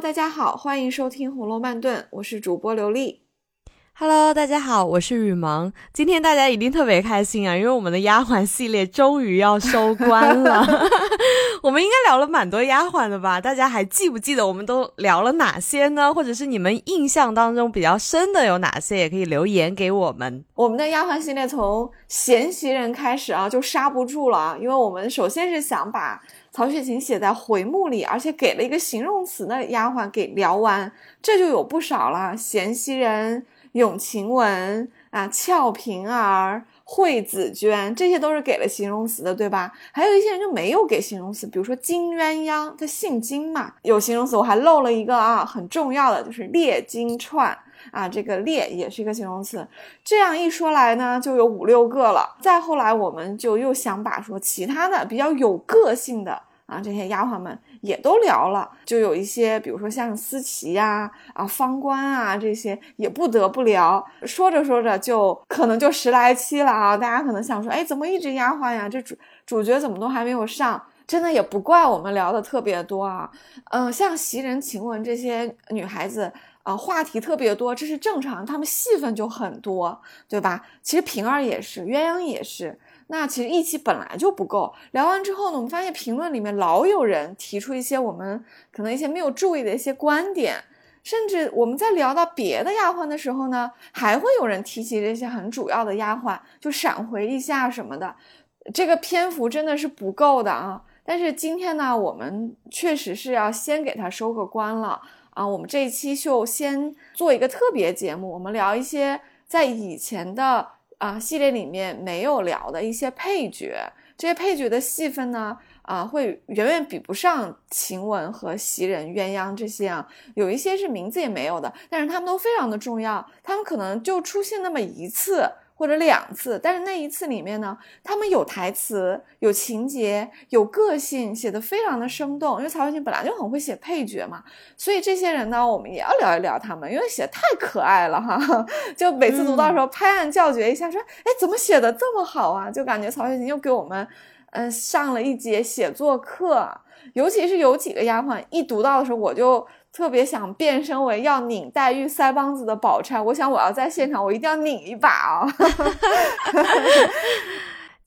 大家好，欢迎收听《红楼慢炖》，我是主播刘丽。Hello，大家好，我是雨萌。今天大家一定特别开心啊，因为我们的丫鬟系列终于要收官了。我们应该聊了蛮多丫鬟的吧？大家还记不记得我们都聊了哪些呢？或者是你们印象当中比较深的有哪些？也可以留言给我们。我们的丫鬟系列从贤袭人开始啊，就刹不住了啊，因为我们首先是想把曹雪芹写在回目里，而且给了一个形容词的丫鬟给聊完，这就有不少了。贤袭人。永晴雯啊，俏平儿、惠子娟，这些都是给了形容词的，对吧？还有一些人就没有给形容词，比如说金鸳鸯，他姓金嘛，有形容词。我还漏了一个啊，很重要的就是列金串啊，这个列也是一个形容词。这样一说来呢，就有五六个了。再后来，我们就又想把说其他的比较有个性的啊，这些丫鬟们。也都聊了，就有一些，比如说像思琪呀、啊方官啊这些，也不得不聊。说着说着，就可能就十来期了啊！大家可能想说，哎，怎么一直丫鬟呀？这主主角怎么都还没有上？真的也不怪我们聊的特别多啊。嗯，像袭人、晴雯这些女孩子啊，话题特别多，这是正常，她们戏份就很多，对吧？其实平儿也是，鸳鸯也是。那其实一期本来就不够，聊完之后呢，我们发现评论里面老有人提出一些我们可能一些没有注意的一些观点，甚至我们在聊到别的丫鬟的时候呢，还会有人提起这些很主要的丫鬟，就闪回一下什么的，这个篇幅真的是不够的啊。但是今天呢，我们确实是要先给他收个官了啊，我们这一期就先做一个特别节目，我们聊一些在以前的。啊，系列里面没有聊的一些配角，这些配角的戏份呢，啊，会远远比不上晴雯和袭人、鸳鸯这些啊，有一些是名字也没有的，但是他们都非常的重要，他们可能就出现那么一次。或者两次，但是那一次里面呢，他们有台词、有情节、有个性，写的非常的生动。因为曹雪芹本来就很会写配角嘛，所以这些人呢，我们也要聊一聊他们，因为写太可爱了哈。就每次读到的时候，拍案叫绝一下，说：“哎，怎么写的这么好啊？”就感觉曹雪芹又给我们，嗯，上了一节写作课。尤其是有几个丫鬟，一读到的时候，我就。特别想变身为要拧黛玉腮帮子的宝钗，我想我要在现场，我一定要拧一把啊！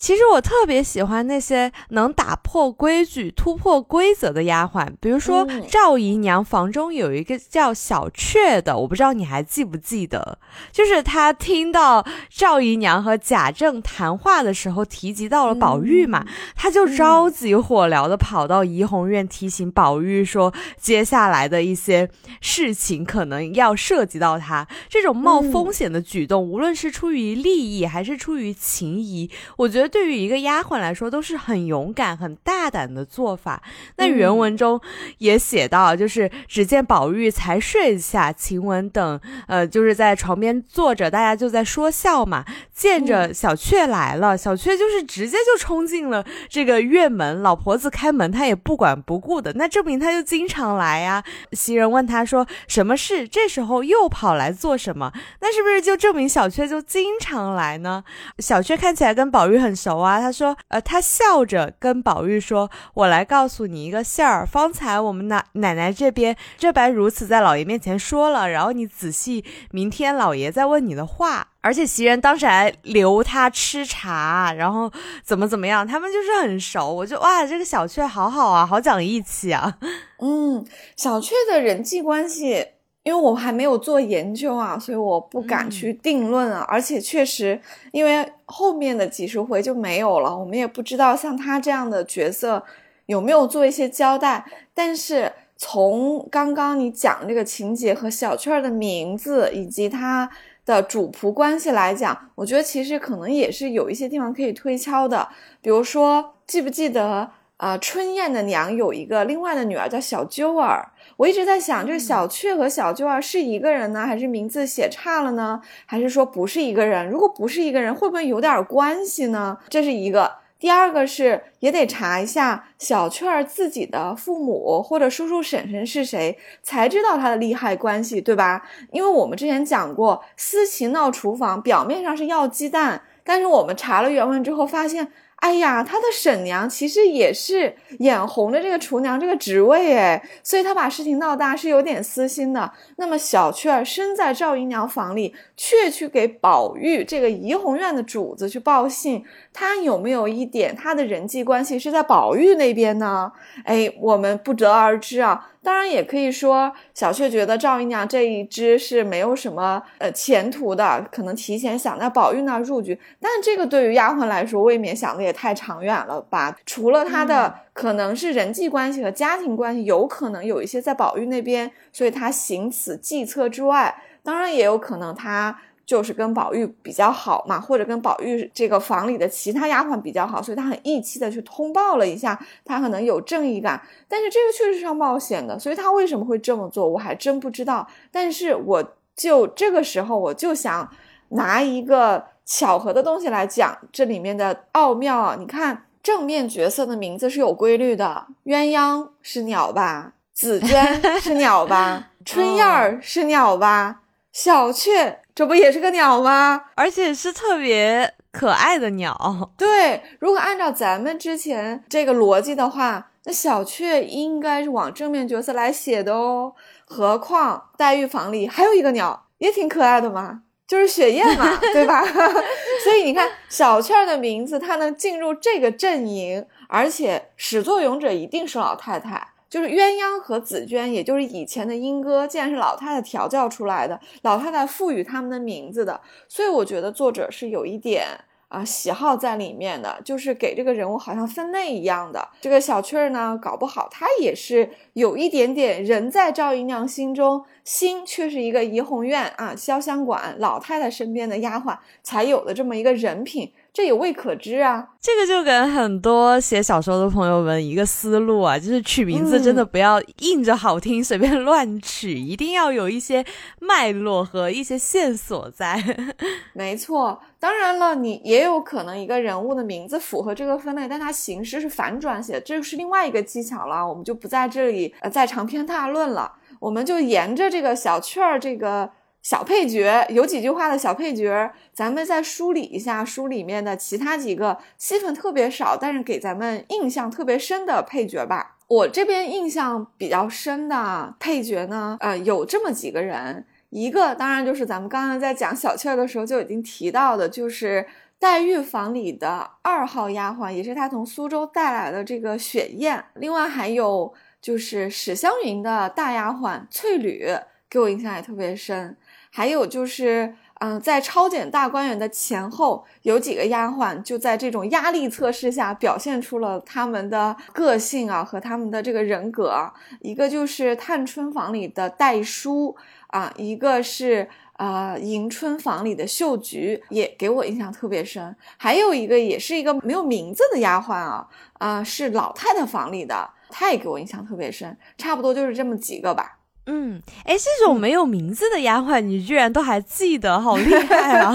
其实我特别喜欢那些能打破规矩、突破规则的丫鬟，比如说赵姨娘房中有一个叫小雀的，我不知道你还记不记得？就是她听到赵姨娘和贾政谈话的时候提及到了宝玉嘛，她就着急火燎的跑到怡红院提醒宝玉说，接下来的一些事情可能要涉及到他。这种冒风险的举动，无论是出于利益还是出于情谊，我觉得。对于一个丫鬟来说，都是很勇敢、很大胆的做法。那原文中也写到，就是只见宝玉才睡下，晴雯等呃，就是在床边坐着，大家就在说笑嘛。见着小雀来了，小雀就是直接就冲进了这个院门，老婆子开门，她也不管不顾的。那证明她就经常来呀。袭人问她说：“什么事？这时候又跑来做什么？”那是不是就证明小雀就经常来呢？小雀看起来跟宝玉很。熟啊，他说，呃，他笑着跟宝玉说：“我来告诉你一个信儿，方才我们奶奶奶这边这般如此在老爷面前说了，然后你仔细，明天老爷再问你的话。而且袭人当时还留他吃茶，然后怎么怎么样，他们就是很熟。我就哇，这个小雀好好啊，好讲义气啊。嗯，小雀的人际关系。”因为我还没有做研究啊，所以我不敢去定论啊。而且确实，因为后面的几十回就没有了，我们也不知道像他这样的角色有没有做一些交代。但是从刚刚你讲这个情节和小雀儿的名字以及他的主仆关系来讲，我觉得其实可能也是有一些地方可以推敲的。比如说，记不记得啊？春燕的娘有一个另外的女儿叫小鸠儿。我一直在想，这个小雀和小鸠儿是一个人呢，还是名字写差了呢？还是说不是一个人？如果不是一个人，会不会有点关系呢？这是一个。第二个是也得查一下小雀儿自己的父母或者叔叔婶婶是谁，才知道他的利害关系，对吧？因为我们之前讲过，思琪闹厨房，表面上是要鸡蛋，但是我们查了原文之后发现，哎呀，他的婶娘其实也是眼红着这个厨娘这个职位哎，所以他把事情闹大是有点私心的。那么小雀儿身在赵姨娘房里，却去给宝玉这个怡红院的主子去报信，他有没有一点他的人际关系是在宝玉那边呢？哎，我们不得而知啊。当然也可以说，小雀觉得赵姨娘这一支是没有什么呃前途的，可能提前想在宝玉那儿入局。但这个对于丫鬟来说，未免想的也太长远了吧？除了她的可能是人际关系和家庭关系，有可能有一些在宝玉那边，所以她行此计策之外，当然也有可能她。就是跟宝玉比较好嘛，或者跟宝玉这个房里的其他丫鬟比较好，所以他很义气的去通报了一下，他可能有正义感，但是这个确实是要冒险的，所以他为什么会这么做，我还真不知道。但是我就这个时候，我就想拿一个巧合的东西来讲这里面的奥妙啊！你看正面角色的名字是有规律的，鸳鸯是鸟吧，紫鹃是鸟吧，春燕儿是鸟吧，小雀。这不也是个鸟吗？而且是特别可爱的鸟。对，如果按照咱们之前这个逻辑的话，那小雀应该是往正面角色来写的哦。何况黛玉房里还有一个鸟，也挺可爱的嘛，就是雪雁嘛，对吧？所以你看，小雀的名字它能进入这个阵营，而且始作俑者一定是老太太。就是鸳鸯和紫鹃，也就是以前的莺歌，既然是老太太调教出来的，老太太赋予他们的名字的，所以我觉得作者是有一点啊喜好在里面的，就是给这个人物好像分类一样的。这个小雀儿呢，搞不好她也是有一点点人在赵姨娘心中，心却是一个怡红院啊潇湘馆老太太身边的丫鬟才有的这么一个人品。这也未可知啊！这个就跟很多写小说的朋友们一个思路啊，就是取名字真的不要硬着好听随便乱取，一定要有一些脉络和一些线索在。没错，当然了，你也有可能一个人物的名字符合这个分类，但它形式是反转写，这个是另外一个技巧了。我们就不在这里呃再长篇大论了，我们就沿着这个小雀儿这个。小配角有几句话的小配角，咱们再梳理一下书里面的其他几个戏份特别少，但是给咱们印象特别深的配角吧。我这边印象比较深的配角呢，呃，有这么几个人，一个当然就是咱们刚刚在讲小雀的时候就已经提到的，就是黛玉房里的二号丫鬟，也是她从苏州带来的这个雪雁。另外还有就是史湘云的大丫鬟翠缕，给我印象也特别深。还有就是，嗯，在抄检大观园的前后，有几个丫鬟就在这种压力测试下表现出了他们的个性啊和他们的这个人格。一个就是探春房里的黛书啊，一个是呃迎春房里的秀菊，也给我印象特别深。还有一个也是一个没有名字的丫鬟啊，啊是老太太房里的，她也给我印象特别深。差不多就是这么几个吧。嗯，哎，这种没有名字的丫鬟，你居然都还记得，好厉害啊！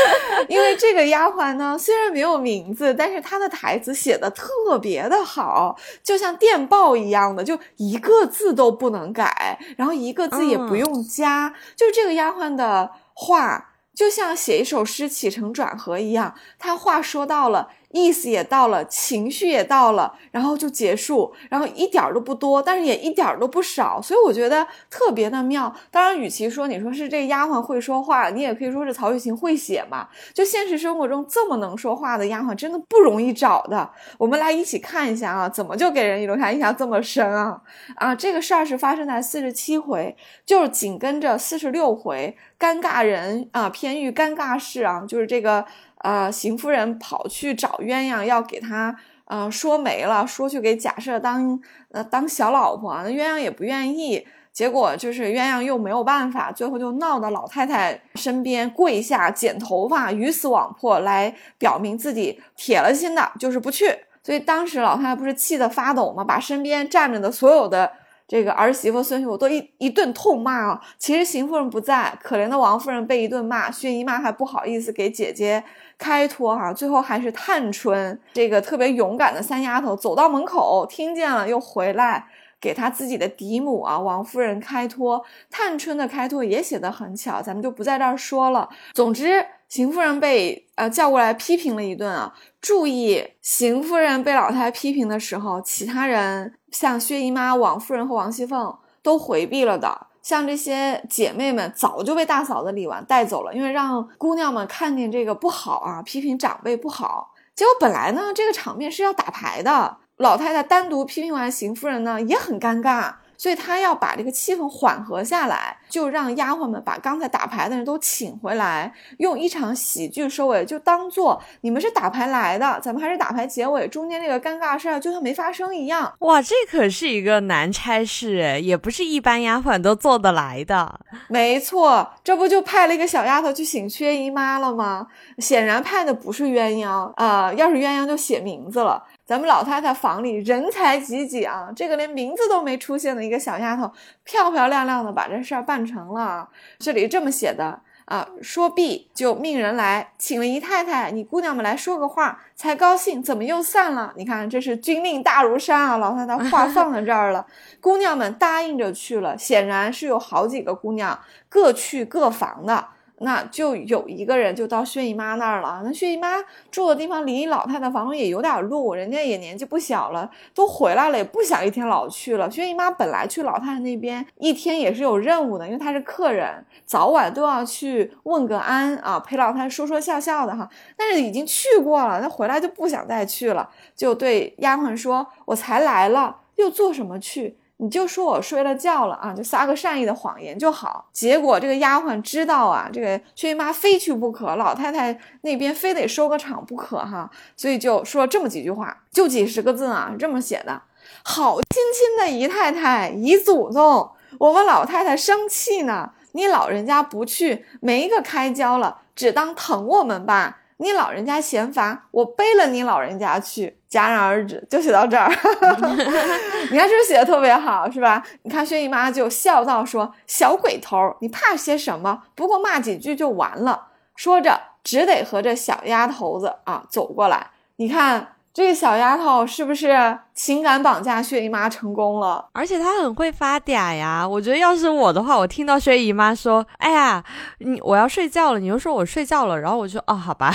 因为这个丫鬟呢，虽然没有名字，但是她的台词写的特别的好，就像电报一样的，就一个字都不能改，然后一个字也不用加，就是这个丫鬟的话，就像写一首诗起承转合一样，她话说到了。意思也到了，情绪也到了，然后就结束，然后一点儿都不多，但是也一点儿都不少，所以我觉得特别的妙。当然，与其说你说是这丫鬟会说话，你也可以说是曹雪芹会写嘛。就现实生活中这么能说话的丫鬟，真的不容易找的。我们来一起看一下啊，怎么就给人留下印象这么深啊？啊，这个事儿是发生在四十七回，就是紧跟着四十六回，尴尬人啊，偏遇尴尬事啊，就是这个。呃，邢夫人跑去找鸳鸯，要给他呃说媒了，说去给贾赦当呃当小老婆，那鸳鸯也不愿意，结果就是鸳鸯又没有办法，最后就闹到老太太身边跪下剪头发，鱼死网破，来表明自己铁了心的，就是不去。所以当时老太太不是气得发抖吗？把身边站着的所有的。这个儿媳妇、孙媳妇都一一顿痛骂啊！其实邢夫人不在，可怜的王夫人被一顿骂，薛姨妈还不好意思给姐姐开脱哈。最后还是探春这个特别勇敢的三丫头走到门口，听见了又回来给她自己的嫡母啊王夫人开脱。探春的开脱也写得很巧，咱们就不在这儿说了。总之。邢夫人被呃叫过来批评了一顿啊。注意，邢夫人被老太太批评的时候，其他人像薛姨妈、王夫人和王熙凤都回避了的。像这些姐妹们早就被大嫂子李纨带走了，因为让姑娘们看见这个不好啊，批评长辈不好。结果本来呢，这个场面是要打牌的，老太太单独批评完邢夫人呢，也很尴尬。所以他要把这个气氛缓和下来，就让丫鬟们把刚才打牌的人都请回来，用一场喜剧收尾，就当做你们是打牌来的，咱们还是打牌结尾，中间那个尴尬事儿就像没发生一样。哇，这可是一个难差事，也不是一般丫鬟都做得来的。没错，这不就派了一个小丫头去请薛姨妈了吗？显然派的不是鸳鸯啊，要是鸳鸯就写名字了。咱们老太太房里人才济济啊，这个连名字都没出现的一个小丫头，漂漂亮亮的把这事儿办成了。这里这么写的啊，说毕就命人来请了姨太太，你姑娘们来说个话才高兴，怎么又散了？你看这是军令大如山啊，老太太话放在这儿了，姑娘们答应着去了，显然是有好几个姑娘各去各房的。那就有一个人就到薛姨妈那儿了。那薛姨妈住的地方离老太太房也有点路，人家也年纪不小了，都回来了，也不想一天老去了。薛姨妈本来去老太太那边一天也是有任务的，因为她是客人，早晚都要去问个安啊，陪老太太说说笑笑的哈。但是已经去过了，那回来就不想再去了，就对丫鬟说：“我才来了，又做什么去？”你就说我睡了觉了啊，就撒个善意的谎言就好。结果这个丫鬟知道啊，这个薛姨妈非去不可，老太太那边非得收个场不可哈，所以就说这么几句话，就几十个字啊，这么写的：好亲亲的姨太太、姨祖宗，我们老太太生气呢，你老人家不去，没个开交了，只当疼我们吧。你老人家嫌烦，我背了你老人家去，戛然而止，就写到这儿。你看，是不是写的特别好，是吧？你看，薛姨妈就笑道说：“小鬼头，你怕些什么？不过骂几句就完了。”说着，只得和这小丫头子啊走过来。你看。这个小丫头是不是情感绑架薛姨妈成功了？而且她很会发嗲呀！我觉得要是我的话，我听到薛姨妈说：“哎呀，你我要睡觉了。”你又说我睡觉了，然后我就哦，好吧，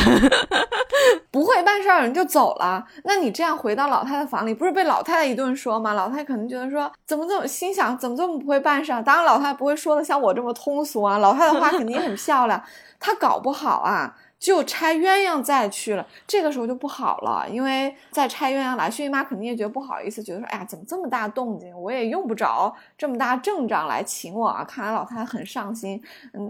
不会办事儿，人就走了。那你这样回到老太太房里，不是被老太太一顿说吗？老太太可能觉得说怎么这么心想，怎么这么不会办事儿？当然，老太太不会说的像我这么通俗啊。老太太话肯定很漂亮，她搞不好啊。就拆鸳鸯再去了，这个时候就不好了，因为再拆鸳鸯来，薛姨妈肯定也觉得不好意思，觉得说，哎呀，怎么这么大动静，我也用不着这么大阵仗来请我啊！看来老太太很上心，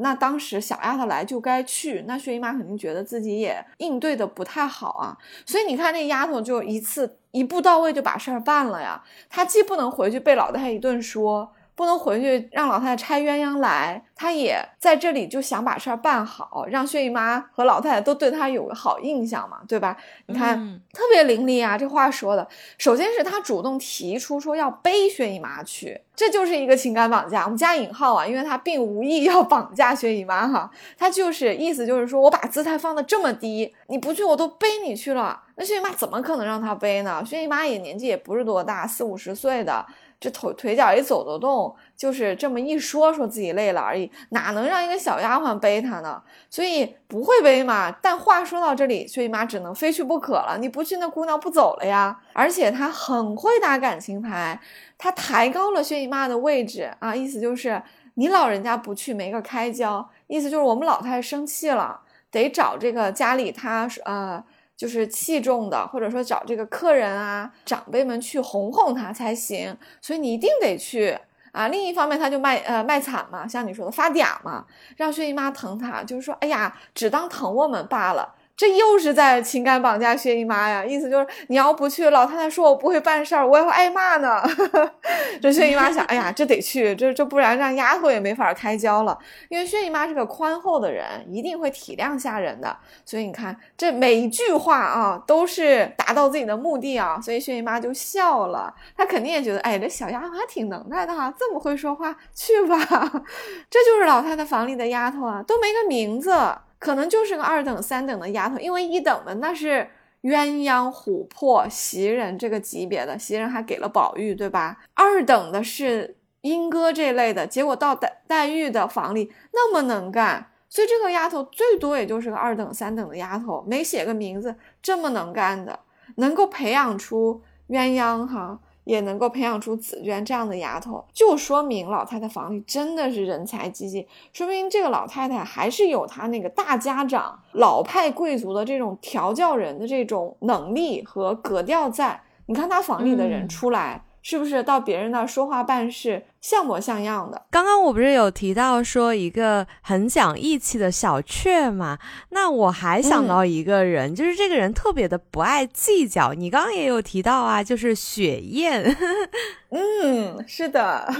那当时小丫头来就该去，那薛姨妈肯定觉得自己也应对的不太好啊，所以你看那丫头就一次一步到位就把事儿办了呀，她既不能回去被老太太一顿说。不能回去让老太太拆鸳鸯来，他也在这里就想把事儿办好，让薛姨妈和老太太都对他有个好印象嘛，对吧？你看特别伶俐啊，这话说的。首先是她主动提出说要背薛姨妈去，这就是一个情感绑架，我们加引号啊，因为她并无意要绑架薛姨妈哈，她就是意思就是说我把姿态放的这么低，你不去我都背你去了，那薛姨妈怎么可能让她背呢？薛姨妈也年纪也不是多大，四五十岁的。这腿腿脚一走得动，就是这么一说，说自己累了而已，哪能让一个小丫鬟背他呢？所以不会背嘛。但话说到这里，薛姨妈只能非去不可了。你不去，那姑娘不走了呀。而且她很会打感情牌，她抬高了薛姨妈的位置啊，意思就是你老人家不去，没个开交，意思就是我们老太太生气了，得找这个家里她呃。就是器重的，或者说找这个客人啊、长辈们去哄哄他才行，所以你一定得去啊。另一方面，他就卖呃卖惨嘛，像你说的发嗲嘛，让薛姨妈疼他，就是说，哎呀，只当疼我们罢了。这又是在情感绑架薛姨妈呀！意思就是你要不去，老太太说我不会办事儿，我也会挨骂呢。这薛姨妈想，哎呀，这得去，这这不然让丫头也没法开交了。因为薛姨妈是个宽厚的人，一定会体谅下人的。所以你看，这每一句话啊，都是达到自己的目的啊。所以薛姨妈就笑了，她肯定也觉得，哎，这小丫头还挺能耐的哈，这么会说话，去吧。这就是老太太房里的丫头啊，都没个名字。可能就是个二等、三等的丫头，因为一等的那是鸳鸯、琥珀、袭人这个级别的，袭人还给了宝玉，对吧？二等的是莺歌这类的，结果到黛黛玉的房里那么能干。所以这个丫头最多也就是个二等三等的丫头，没写个名字，这么能干的，能够培养出鸳鸯哈。也能够培养出紫娟这样的丫头，就说明老太太房里真的是人才济济，说明这个老太太还是有她那个大家长、老派贵族的这种调教人的这种能力和格调在。你看她房里的人出来，是不是到别人那说话办事？像模像样的。刚刚我不是有提到说一个很讲义气的小雀嘛？那我还想到一个人，就是这个人特别的不爱计较。你刚刚也有提到啊，就是雪雁。嗯，是的，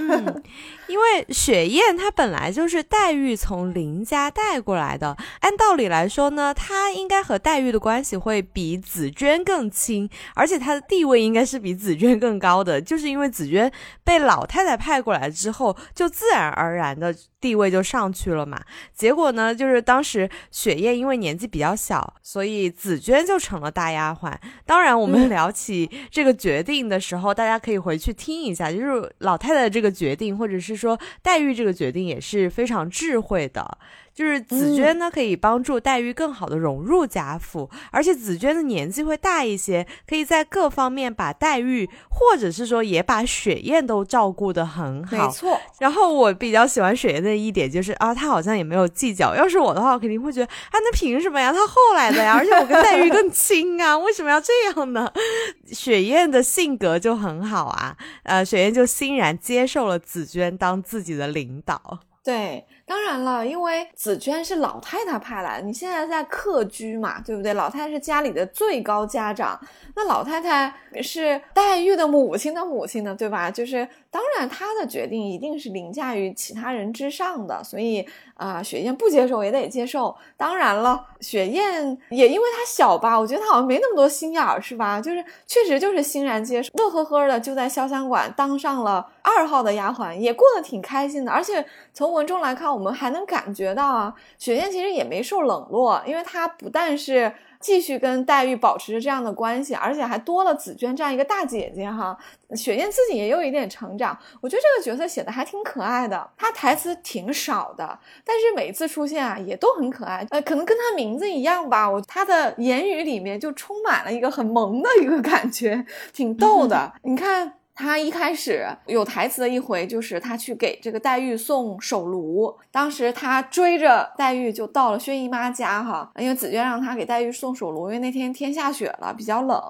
因为雪雁她本来就是黛玉从林家带过来的，按道理来说呢，她应该和黛玉的关系会比紫娟更亲，而且她的地位应该是比紫娟更高的，就是因为紫娟被老太太派过来。来之后，就自然而然的地位就上去了嘛。结果呢，就是当时雪雁因为年纪比较小，所以紫娟就成了大丫鬟。当然，我们聊起这个决定的时候，大家可以回去听一下，就是老太太这个决定，或者是说黛玉这个决定也是非常智慧的。就是紫娟呢，可以帮助黛玉更好的融入贾府，而且紫娟的年纪会大一些，可以在各方面把黛玉，或者是说也把雪雁都照顾得很好。没错。然后我比较喜欢雪雁的一点就是啊，他好像也没有计较。要是我的话，我肯定会觉得啊，那凭什么呀？他后来的呀，而且我跟黛玉更亲啊，为什么要这样呢？雪雁的性格就很好啊，呃，雪雁就欣然接受了紫娟当自己的领导。对。当然了，因为紫娟是老太太派来的，你现在在客居嘛，对不对？老太太是家里的最高家长，那老太太是黛玉的母亲的母亲呢，对吧？就是当然，她的决定一定是凌驾于其他人之上的，所以啊，雪雁不接受也得接受。当然了，雪雁也因为她小吧，我觉得她好像没那么多心眼儿，是吧？就是确实就是欣然接受，乐呵呵的就在潇湘馆当上了二号的丫鬟，也过得挺开心的。而且从文中来看。我们还能感觉到啊，雪雁其实也没受冷落，因为她不但是继续跟黛玉保持着这样的关系，而且还多了紫娟这样一个大姐姐哈。雪雁自己也有一点成长，我觉得这个角色写的还挺可爱的。她台词挺少的，但是每次出现啊也都很可爱。呃，可能跟她名字一样吧，我她的言语里面就充满了一个很萌的一个感觉，挺逗的。你看。他一开始有台词的一回，就是他去给这个黛玉送手炉。当时他追着黛玉就到了薛姨妈家，哈，因为紫娟让他给黛玉送手炉，因为那天天下雪了，比较冷。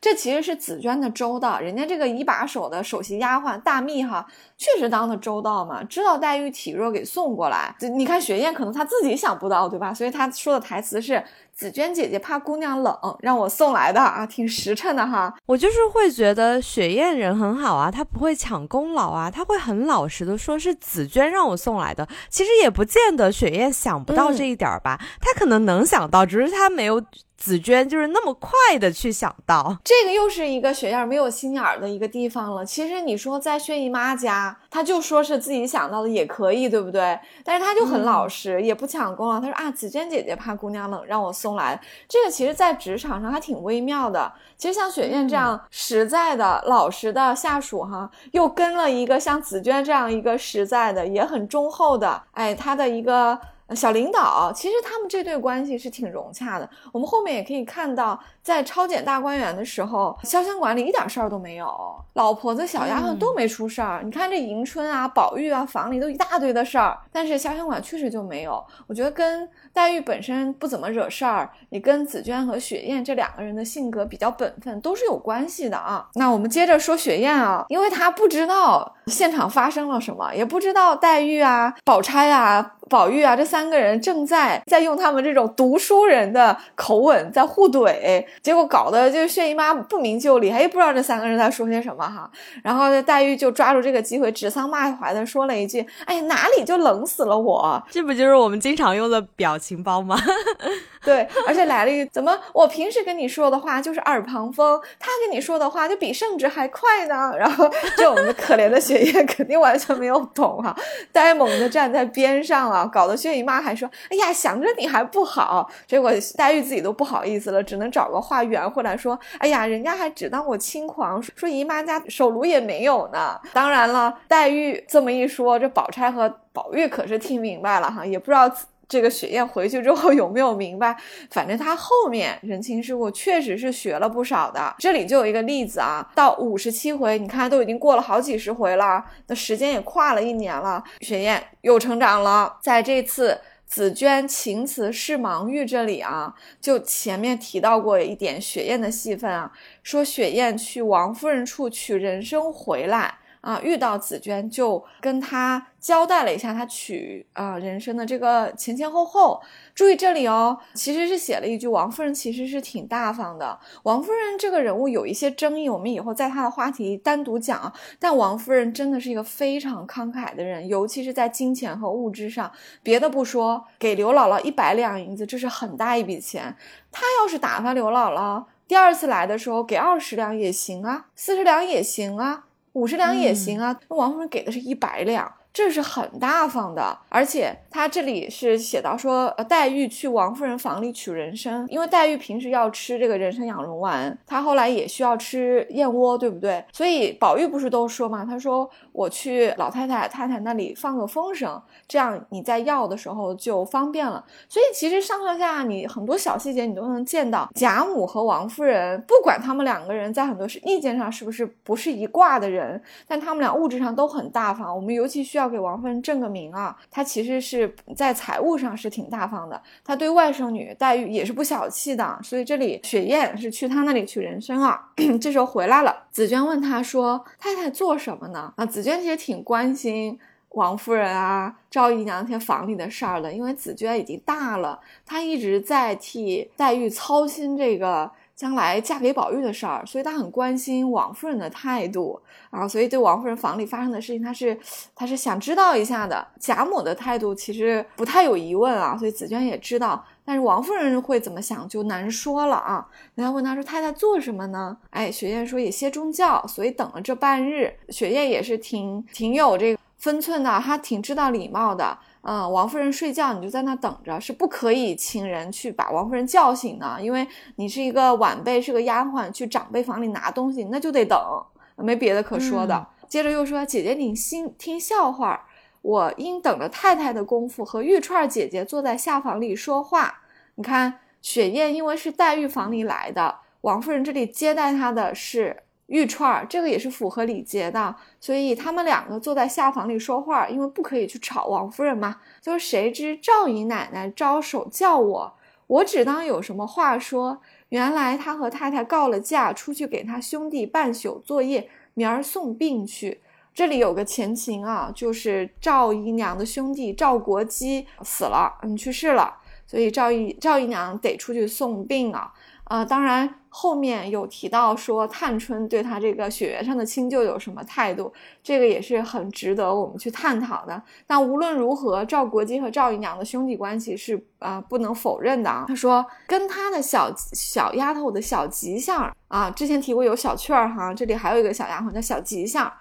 这其实是紫娟的周到，人家这个一把手的首席丫鬟大蜜，哈，确实当的周到嘛，知道黛玉体弱给送过来。你看雪雁可能她自己想不到，对吧？所以她说的台词是。紫娟姐姐怕姑娘冷，让我送来的啊，挺实诚的哈。我就是会觉得雪雁人很好啊，她不会抢功劳啊，她会很老实的说，是紫娟让我送来的。其实也不见得雪雁想不到这一点吧，她可能能想到，只是她没有。紫娟就是那么快的去想到，这个又是一个雪燕没有心眼儿的一个地方了。其实你说在薛姨妈家，她就说是自己想到的也可以，对不对？但是她就很老实，也不抢功劳。她说啊，紫娟姐姐怕姑娘冷，让我送来。这个其实，在职场上还挺微妙的。其实像雪燕这样实在的、老实的下属，哈，又跟了一个像紫娟这样一个实在的、也很忠厚的，哎，她的一个。小领导，其实他们这对关系是挺融洽的。我们后面也可以看到，在超检大观园的时候，潇湘馆里一点事儿都没有，老婆子、小丫鬟都没出事儿。你看这迎春啊、宝玉啊，房里都一大堆的事儿，但是潇湘馆确实就没有。我觉得跟黛玉本身不怎么惹事儿，也跟紫娟和雪雁这两个人的性格比较本分，都是有关系的啊。那我们接着说雪雁啊，因为她不知道现场发生了什么，也不知道黛玉啊、宝钗啊。宝玉啊，这三个人正在在用他们这种读书人的口吻在互怼，结果搞得就薛姨妈不明就里，哎不知道这三个人在说些什么哈。然后黛玉就抓住这个机会，指桑骂槐的说了一句：“哎呀，哪里就冷死了我！”这不就是我们经常用的表情包吗？对，而且来了一个，怎么我平时跟你说的话就是耳旁风，他跟你说的话就比圣旨还快呢？然后这我们的可怜的雪雁 肯定完全没有懂哈，呆萌的站在边上啊。搞得薛姨妈还说：“哎呀，想着你还不好。”结果黛玉自己都不好意思了，只能找个话圆回来说：“哎呀，人家还只当我轻狂，说姨妈家手炉也没有呢。”当然了，黛玉这么一说，这宝钗和宝玉可是听明白了哈，也不知道。这个雪雁回去之后有没有明白，反正他后面人情世故确实是学了不少的。这里就有一个例子啊，到五十七回，你看都已经过了好几十回了，那时间也跨了一年了，雪雁又成长了。在这次紫娟情辞是盲玉这里啊，就前面提到过一点雪雁的戏份啊，说雪雁去王夫人处取人参回来。啊，遇到紫娟就跟他交代了一下他娶啊人生的这个前前后后。注意这里哦，其实是写了一句王夫人其实是挺大方的。王夫人这个人物有一些争议，我们以后在她的话题单独讲。但王夫人真的是一个非常慷慨的人，尤其是在金钱和物质上。别的不说，给刘姥姥一百两银子，这是很大一笔钱。她要是打发刘姥姥，第二次来的时候给二十两也行啊，四十两也行啊。五十两也行啊，那王夫人给的是一百两。这是很大方的，而且他这里是写到说，呃，黛玉去王夫人房里取人参，因为黛玉平时要吃这个人参养荣丸，她后来也需要吃燕窝，对不对？所以宝玉不是都说嘛，他说我去老太太太太那里放个风声，这样你在要的时候就方便了。所以其实上上下你很多小细节你都能见到，贾母和王夫人，不管他们两个人在很多是意见上是不是不是一挂的人，但他们俩物质上都很大方。我们尤其需要。要给王夫人正个名啊，她其实是在财务上是挺大方的，她对外甥女黛玉也是不小气的，所以这里雪雁是去她那里取人参啊。这时候回来了，紫娟问她说：“太太做什么呢？”啊，紫娟其实挺关心王夫人啊、赵姨娘那些房里的事儿的，因为紫娟已经大了，她一直在替黛玉操心这个。将来嫁给宝玉的事儿，所以他很关心王夫人的态度啊，所以对王夫人房里发生的事情，他是他是想知道一下的。贾母的态度其实不太有疑问啊，所以紫娟也知道，但是王夫人会怎么想就难说了啊。人家问他说：“太太做什么呢？”哎，雪雁说：“也歇中觉，所以等了这半日。”雪雁也是挺挺有这个分寸的，她挺知道礼貌的。嗯，王夫人睡觉，你就在那等着，是不可以请人去把王夫人叫醒的，因为你是一个晚辈，是个丫鬟，去长辈房里拿东西，那就得等，没别的可说的。接着又说，姐姐你心听笑话，我因等着太太的功夫，和玉串姐姐坐在下房里说话。你看，雪雁因为是黛玉房里来的，王夫人这里接待她的是。玉串儿这个也是符合礼节的，所以他们两个坐在下房里说话，因为不可以去吵王夫人嘛。就是谁知赵姨奶奶招手叫我，我只当有什么话说。原来他和太太告了假，出去给他兄弟办宿作业，明儿送病去。这里有个前情啊，就是赵姨娘的兄弟赵国基死了，嗯，去世了，所以赵姨赵姨娘得出去送病啊。啊，当然后面有提到说探春对他这个血缘上的亲舅有什么态度，这个也是很值得我们去探讨的。但无论如何，赵国基和赵姨娘的兄弟关系是啊不能否认的啊。他说跟他的小小丫头的小吉祥啊，之前提过有小雀儿哈，这里还有一个小丫鬟叫小吉祥。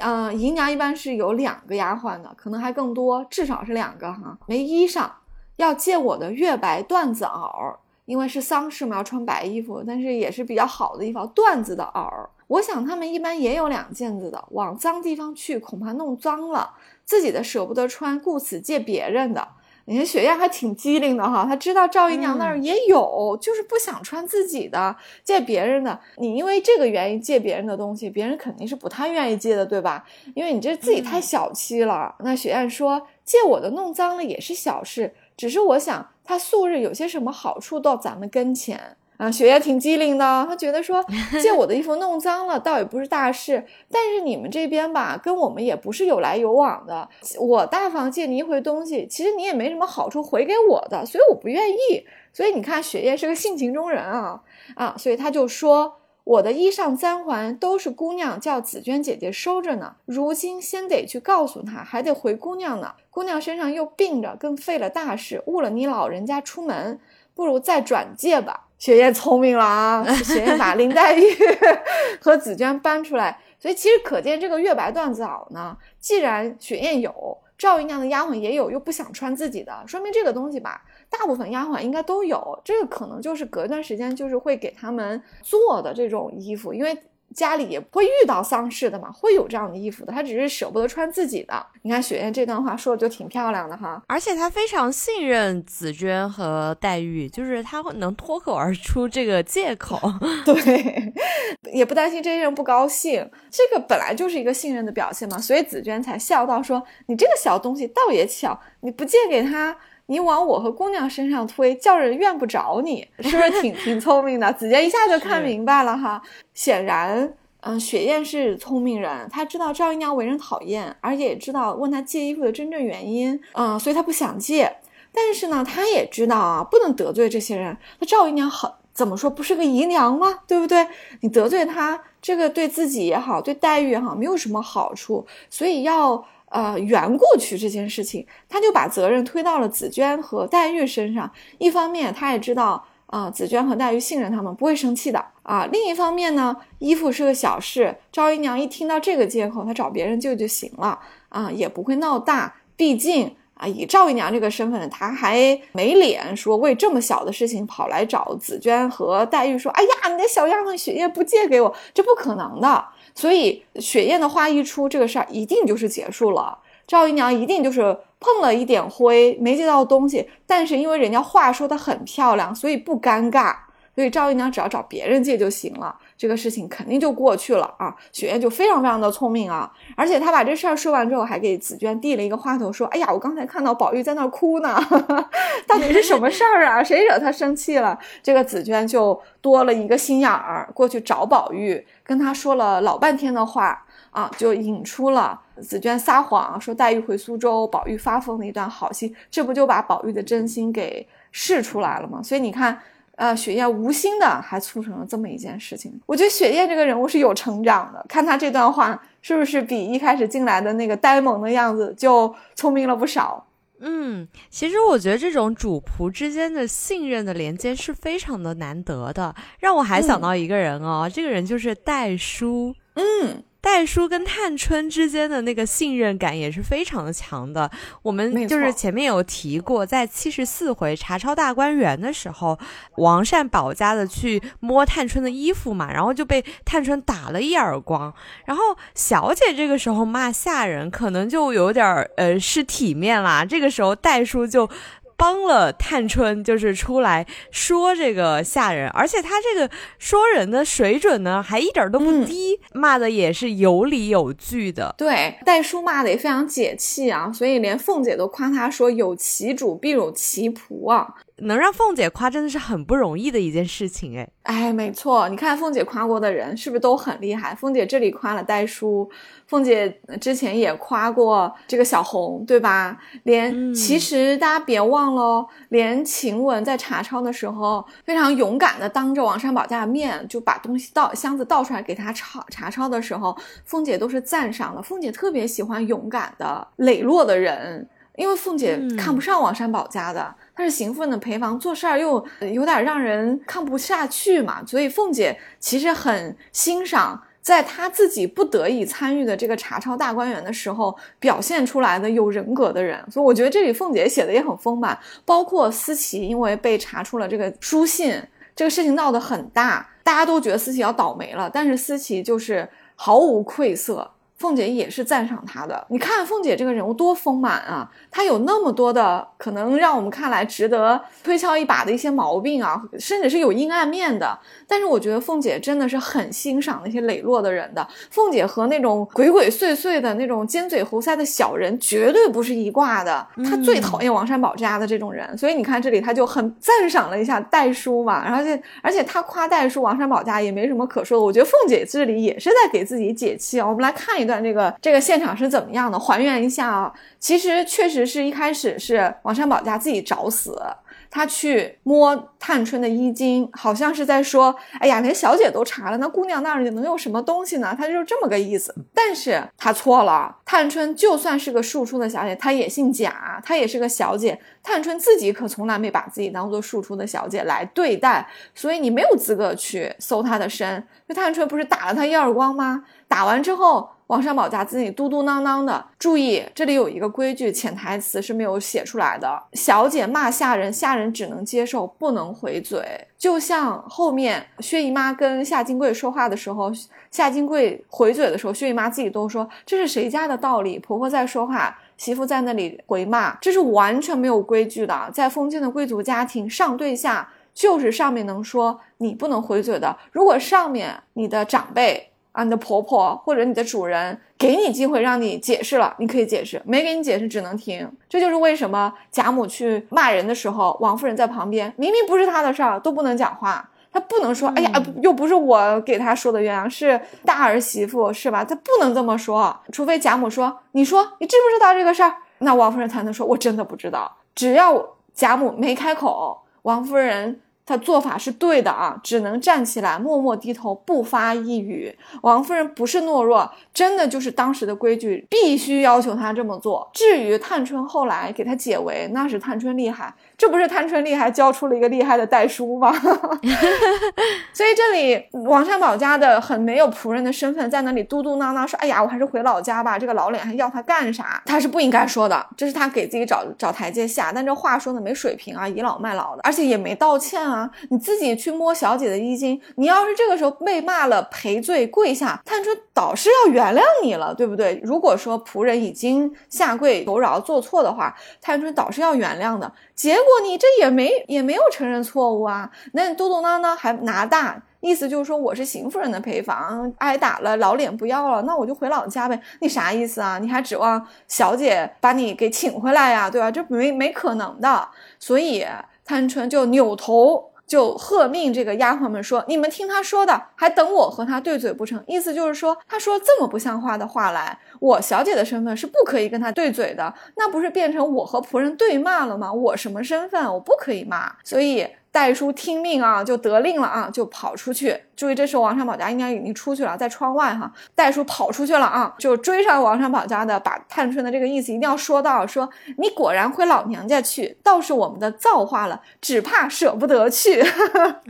嗯，姨娘一般是有两个丫鬟的，可能还更多，至少是两个哈。没衣裳，要借我的月白缎子袄。因为是丧事嘛，要穿白衣服，但是也是比较好的衣服，缎子的袄。我想他们一般也有两件子的，往脏地方去，恐怕弄脏了，自己的舍不得穿，故此借别人的。你看雪雁还挺机灵的哈，她知道赵姨娘那儿也有，就是不想穿自己的，借别人的。你因为这个原因借别人的东西，别人肯定是不太愿意借的，对吧？因为你这自己太小气了。那雪雁说，借我的弄脏了也是小事，只是我想。他素日有些什么好处到咱们跟前啊？雪雁挺机灵的，他觉得说 借我的衣服弄脏了，倒也不是大事。但是你们这边吧，跟我们也不是有来有往的。我大方借你一回东西，其实你也没什么好处回给我的，所以我不愿意。所以你看，雪夜是个性情中人啊啊！所以他就说。我的衣裳簪环都是姑娘叫紫娟姐姐收着呢，如今先得去告诉她，还得回姑娘呢。姑娘身上又病着，更费了大事，误了你老人家出门，不如再转借吧。雪雁聪明了啊，雪雁把林黛玉 和紫娟搬出来，所以其实可见这个月白缎子袄呢，既然雪雁有，赵姨娘的丫鬟也有，又不想穿自己的，说明这个东西吧。大部分丫鬟应该都有，这个可能就是隔一段时间就是会给他们做的这种衣服，因为家里也不会遇到丧事的嘛，会有这样的衣服的，他只是舍不得穿自己的。你看雪雁这段话说的就挺漂亮的哈，而且他非常信任紫娟和黛玉，就是他会能脱口而出这个借口，对，也不担心这些人不高兴，这个本来就是一个信任的表现嘛，所以紫娟才笑道说：“你这个小东西倒也巧，你不借给他。”你往我和姑娘身上推，叫人怨不着你，是不是挺 挺聪明的？子娟一下就看明白了哈。显然，嗯，雪雁是聪明人，她知道赵姨娘为人讨厌，而且也知道问她借衣服的真正原因，嗯，所以她不想借。但是呢，她也知道啊，不能得罪这些人。那赵姨娘很怎么说，不是个姨娘吗？对不对？你得罪她，这个对自己也好，对黛玉也好，没有什么好处。所以要。呃，圆过去这件事情，他就把责任推到了紫娟和黛玉身上。一方面，他也知道啊，紫娟和黛玉信任他们，不会生气的啊。另一方面呢，衣服是个小事，赵姨娘一听到这个借口，她找别人救就行了啊，也不会闹大。毕竟啊，以赵姨娘这个身份，她还没脸说为这么小的事情跑来找紫娟和黛玉说：“哎呀，你那小丫鬟雪雁不借给我，这不可能的。”所以雪雁的话一出，这个事儿一定就是结束了。赵姨娘一定就是碰了一点灰，没借到东西，但是因为人家话说的很漂亮，所以不尴尬。所以赵姨娘只要找别人借就行了，这个事情肯定就过去了啊。雪雁就非常非常的聪明啊，而且她把这事儿说完之后，还给紫娟递了一个话头，说：“哎呀，我刚才看到宝玉在那哭呢，到底是什么事儿啊？谁惹他生气了？”这个紫娟就多了一个心眼儿，过去找宝玉。跟他说了老半天的话啊，就引出了紫娟撒谎说黛玉回苏州，宝玉发疯的一段好戏，这不就把宝玉的真心给试出来了吗？所以你看，呃，雪雁无心的还促成了这么一件事情。我觉得雪雁这个人物是有成长的，看他这段话是不是比一开始进来的那个呆萌的样子就聪明了不少？嗯，其实我觉得这种主仆之间的信任的连接是非常的难得的。让我还想到一个人哦，这个人就是戴叔。嗯。戴叔跟探春之间的那个信任感也是非常的强的。我们就是前面有提过，在七十四回查抄大观园的时候，王善保家的去摸探春的衣服嘛，然后就被探春打了一耳光。然后小姐这个时候骂下人，可能就有点呃失体面啦。这个时候戴叔就。帮了探春，就是出来说这个下人，而且他这个说人的水准呢，还一点都不低，骂的也是有理有据的。对，戴叔骂的也非常解气啊，所以连凤姐都夸他说有其主必有其仆啊。能让凤姐夸真的是很不容易的一件事情，哎，哎，没错，你看凤姐夸过的人是不是都很厉害？凤姐这里夸了戴叔，凤姐之前也夸过这个小红，对吧？连其实大家别忘了，连晴雯在查抄的时候非常勇敢的当着王善保家的面就把东西倒箱子倒出来给他抄查抄的时候，凤姐都是赞赏的。凤姐特别喜欢勇敢的、磊落的人。因为凤姐看不上王善保家的，她是邢夫人的陪房，做事儿又有点让人看不下去嘛，所以凤姐其实很欣赏在她自己不得已参与的这个查抄大观园的时候表现出来的有人格的人。所以我觉得这里凤姐写的也很丰满，包括思琪，因为被查出了这个书信，这个事情闹得很大，大家都觉得思琪要倒霉了，但是思琪就是毫无愧色。凤姐也是赞赏她的。你看凤姐这个人物多丰满啊，她有那么多的可能让我们看来值得推敲一把的一些毛病啊，甚至是有阴暗面的。但是我觉得凤姐真的是很欣赏那些磊落的人的。凤姐和那种鬼鬼祟祟的那种尖嘴猴腮的小人绝对不是一挂的。她最讨厌王善保家的这种人，所以你看这里她就很赞赏了一下戴叔嘛。而且而且她夸戴叔王善保家也没什么可说的。我觉得凤姐这里也是在给自己解气啊。我们来看一。段这个这个现场是怎么样的？还原一下啊，其实确实是一开始是王善保家自己找死。他去摸探春的衣襟，好像是在说：“哎呀，连小姐都查了，那姑娘那儿能有什么东西呢？”他就是这么个意思。但是他错了，探春就算是个庶出的小姐，她也姓贾，她也是个小姐。探春自己可从来没把自己当做庶出的小姐来对待，所以你没有资格去搜她的身。这探春不是打了他一耳光吗？打完之后。王善保家自己嘟嘟囔囔的，注意，这里有一个规矩，潜台词是没有写出来的。小姐骂下人，下人只能接受，不能回嘴。就像后面薛姨妈跟夏金桂说话的时候，夏金桂回嘴的时候，薛姨妈自己都说这是谁家的道理？婆婆在说话，媳妇在那里回骂，这是完全没有规矩的。在封建的贵族家庭，上对下就是上面能说，你不能回嘴的。如果上面你的长辈。啊，你的婆婆或者你的主人给你机会让你解释了，你可以解释；没给你解释，只能听。这就是为什么贾母去骂人的时候，王夫人在旁边，明明不是她的事儿，都不能讲话。她不能说：“哎呀，又不是我给她说的鸳鸯，是大儿媳妇，是吧？”她不能这么说，除非贾母说：“你说，你知不知道这个事儿？”那王夫人才能说：“我真的不知道。”只要贾母没开口，王夫人。他做法是对的啊，只能站起来默默低头不发一语。王夫人不是懦弱，真的就是当时的规矩，必须要求他这么做。至于探春后来给他解围，那是探春厉害。这不是探春厉害，教出了一个厉害的代书吗？所以这里王善保家的很没有仆人的身份，在那里嘟嘟囔囔说：“哎呀，我还是回老家吧。”这个老脸还要他干啥？他是不应该说的，这是他给自己找找台阶下。但这话说的没水平啊，倚老卖老的，而且也没道歉啊。啊你自己去摸小姐的衣襟，你要是这个时候被骂了赔罪跪下，探春倒是要原谅你了，对不对？如果说仆人已经下跪求饶做错的话，探春倒是要原谅的。结果你这也没也没有承认错误啊，那嘟嘟囔囔还拿大，意思就是说我是邢夫人的陪房，挨打了老脸不要了，那我就回老家呗。你啥意思啊？你还指望小姐把你给请回来呀？对吧？这没没可能的。所以探春就扭头。就喝命这个丫鬟们说：“你们听他说的，还等我和他对嘴不成？意思就是说，他说这么不像话的话来，我小姐的身份是不可以跟他对嘴的，那不是变成我和仆人对骂了吗？我什么身份？我不可以骂，所以。”戴叔听命啊，就得令了啊，就跑出去。注意，这时候王善保家应该已经出去了，在窗外哈。袋鼠跑出去了啊，就追上王善保家的，把探春的这个意思一定要说到，说你果然回老娘家去，倒是我们的造化了，只怕舍不得去。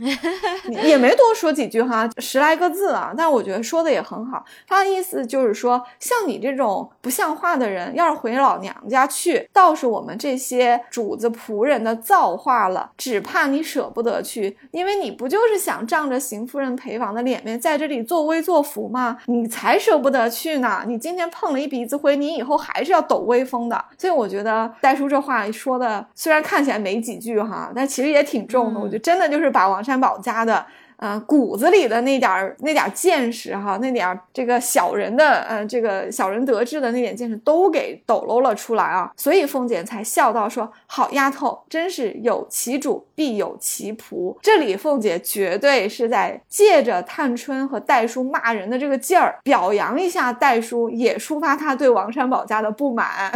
也没多说几句哈，十来个字啊，但我觉得说的也很好。他的意思就是说，像你这种不像话的人，要是回老娘家去，倒是我们这些主子仆人的造化了，只怕你。舍不得去，因为你不就是想仗着邢夫人陪房的脸面，在这里作威作福吗？你才舍不得去呢！你今天碰了一鼻子灰，你以后还是要抖威风的。所以我觉得戴叔这话说的，虽然看起来没几句哈，但其实也挺重的。我觉得真的就是把王善保家的。嗯，骨子里的那点儿那点儿见识哈，那点儿这个小人的，呃，这个小人得志的那点见识都给抖搂了出来啊，所以凤姐才笑道说：“好丫头，真是有其主必有其仆。”这里凤姐绝对是在借着探春和戴叔骂人的这个劲儿，表扬一下戴叔，也抒发他对王善保家的不满。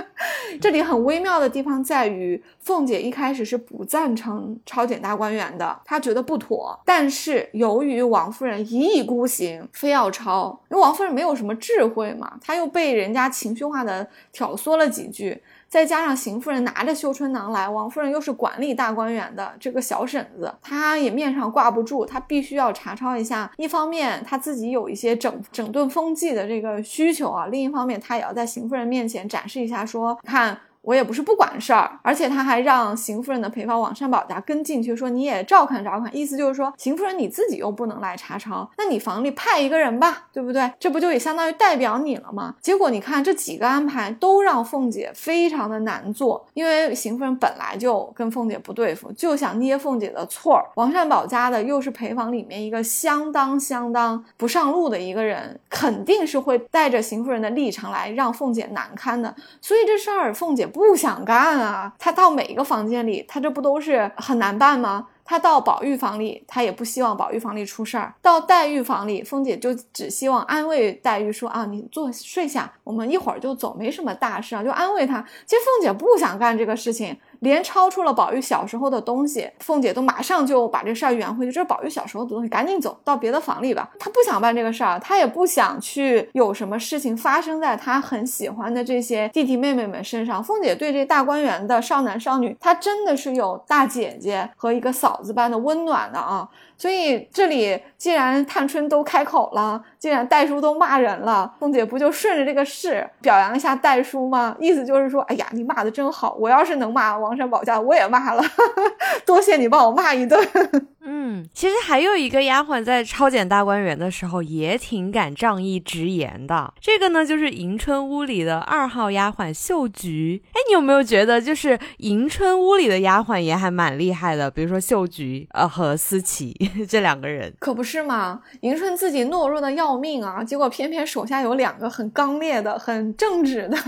这里很微妙的地方在于，凤姐一开始是不赞成抄检大观园的，她觉得不妥，但。但是由于王夫人一意孤行，非要抄，因为王夫人没有什么智慧嘛，她又被人家情绪化的挑唆了几句，再加上邢夫人拿着绣春囊来，王夫人又是管理大观园的这个小婶子，她也面上挂不住，她必须要查抄一下。一方面她自己有一些整整顿风纪的这个需求啊，另一方面她也要在邢夫人面前展示一下，说看。我也不是不管事儿，而且他还让邢夫人的陪房王善保家跟进去，说你也照看照看，意思就是说邢夫人你自己又不能来查抄，那你房里派一个人吧，对不对？这不就也相当于代表你了吗？结果你看这几个安排都让凤姐非常的难做，因为邢夫人本来就跟凤姐不对付，就想捏凤姐的错儿。王善保家的又是陪房里面一个相当相当不上路的一个人，肯定是会带着邢夫人的立场来让凤姐难堪的，所以这事儿凤姐。不想干啊！他到每一个房间里，他这不都是很难办吗？他到宝玉房里，他也不希望宝玉房里出事儿；到黛玉房里，凤姐就只希望安慰黛玉说：“啊，你坐睡下，我们一会儿就走，没什么大事啊。”就安慰她。其实凤姐不想干这个事情。连超出了宝玉小时候的东西，凤姐都马上就把这事儿圆回去。这是宝玉小时候的东西，赶紧走到别的房里吧。她不想办这个事儿，她也不想去有什么事情发生在她很喜欢的这些弟弟妹妹们身上。凤姐对这大观园的少男少女，她真的是有大姐姐和一个嫂子般的温暖的啊。所以这里既然探春都开口了，既然戴叔都骂人了，凤姐不就顺着这个势表扬一下戴叔吗？意思就是说，哎呀，你骂的真好，我要是能骂王山保家，我也骂了，多谢你帮我骂一顿。嗯，其实还有一个丫鬟在抄检大观园的时候也挺敢仗义直言的，这个呢就是迎春屋里的二号丫鬟秀菊。哎，你有没有觉得就是迎春屋里的丫鬟也还蛮厉害的？比如说秀菊，呃，和思琪 这两个人，可不是嘛？迎春自己懦弱的要命啊，结果偏偏手下有两个很刚烈的、很正直的，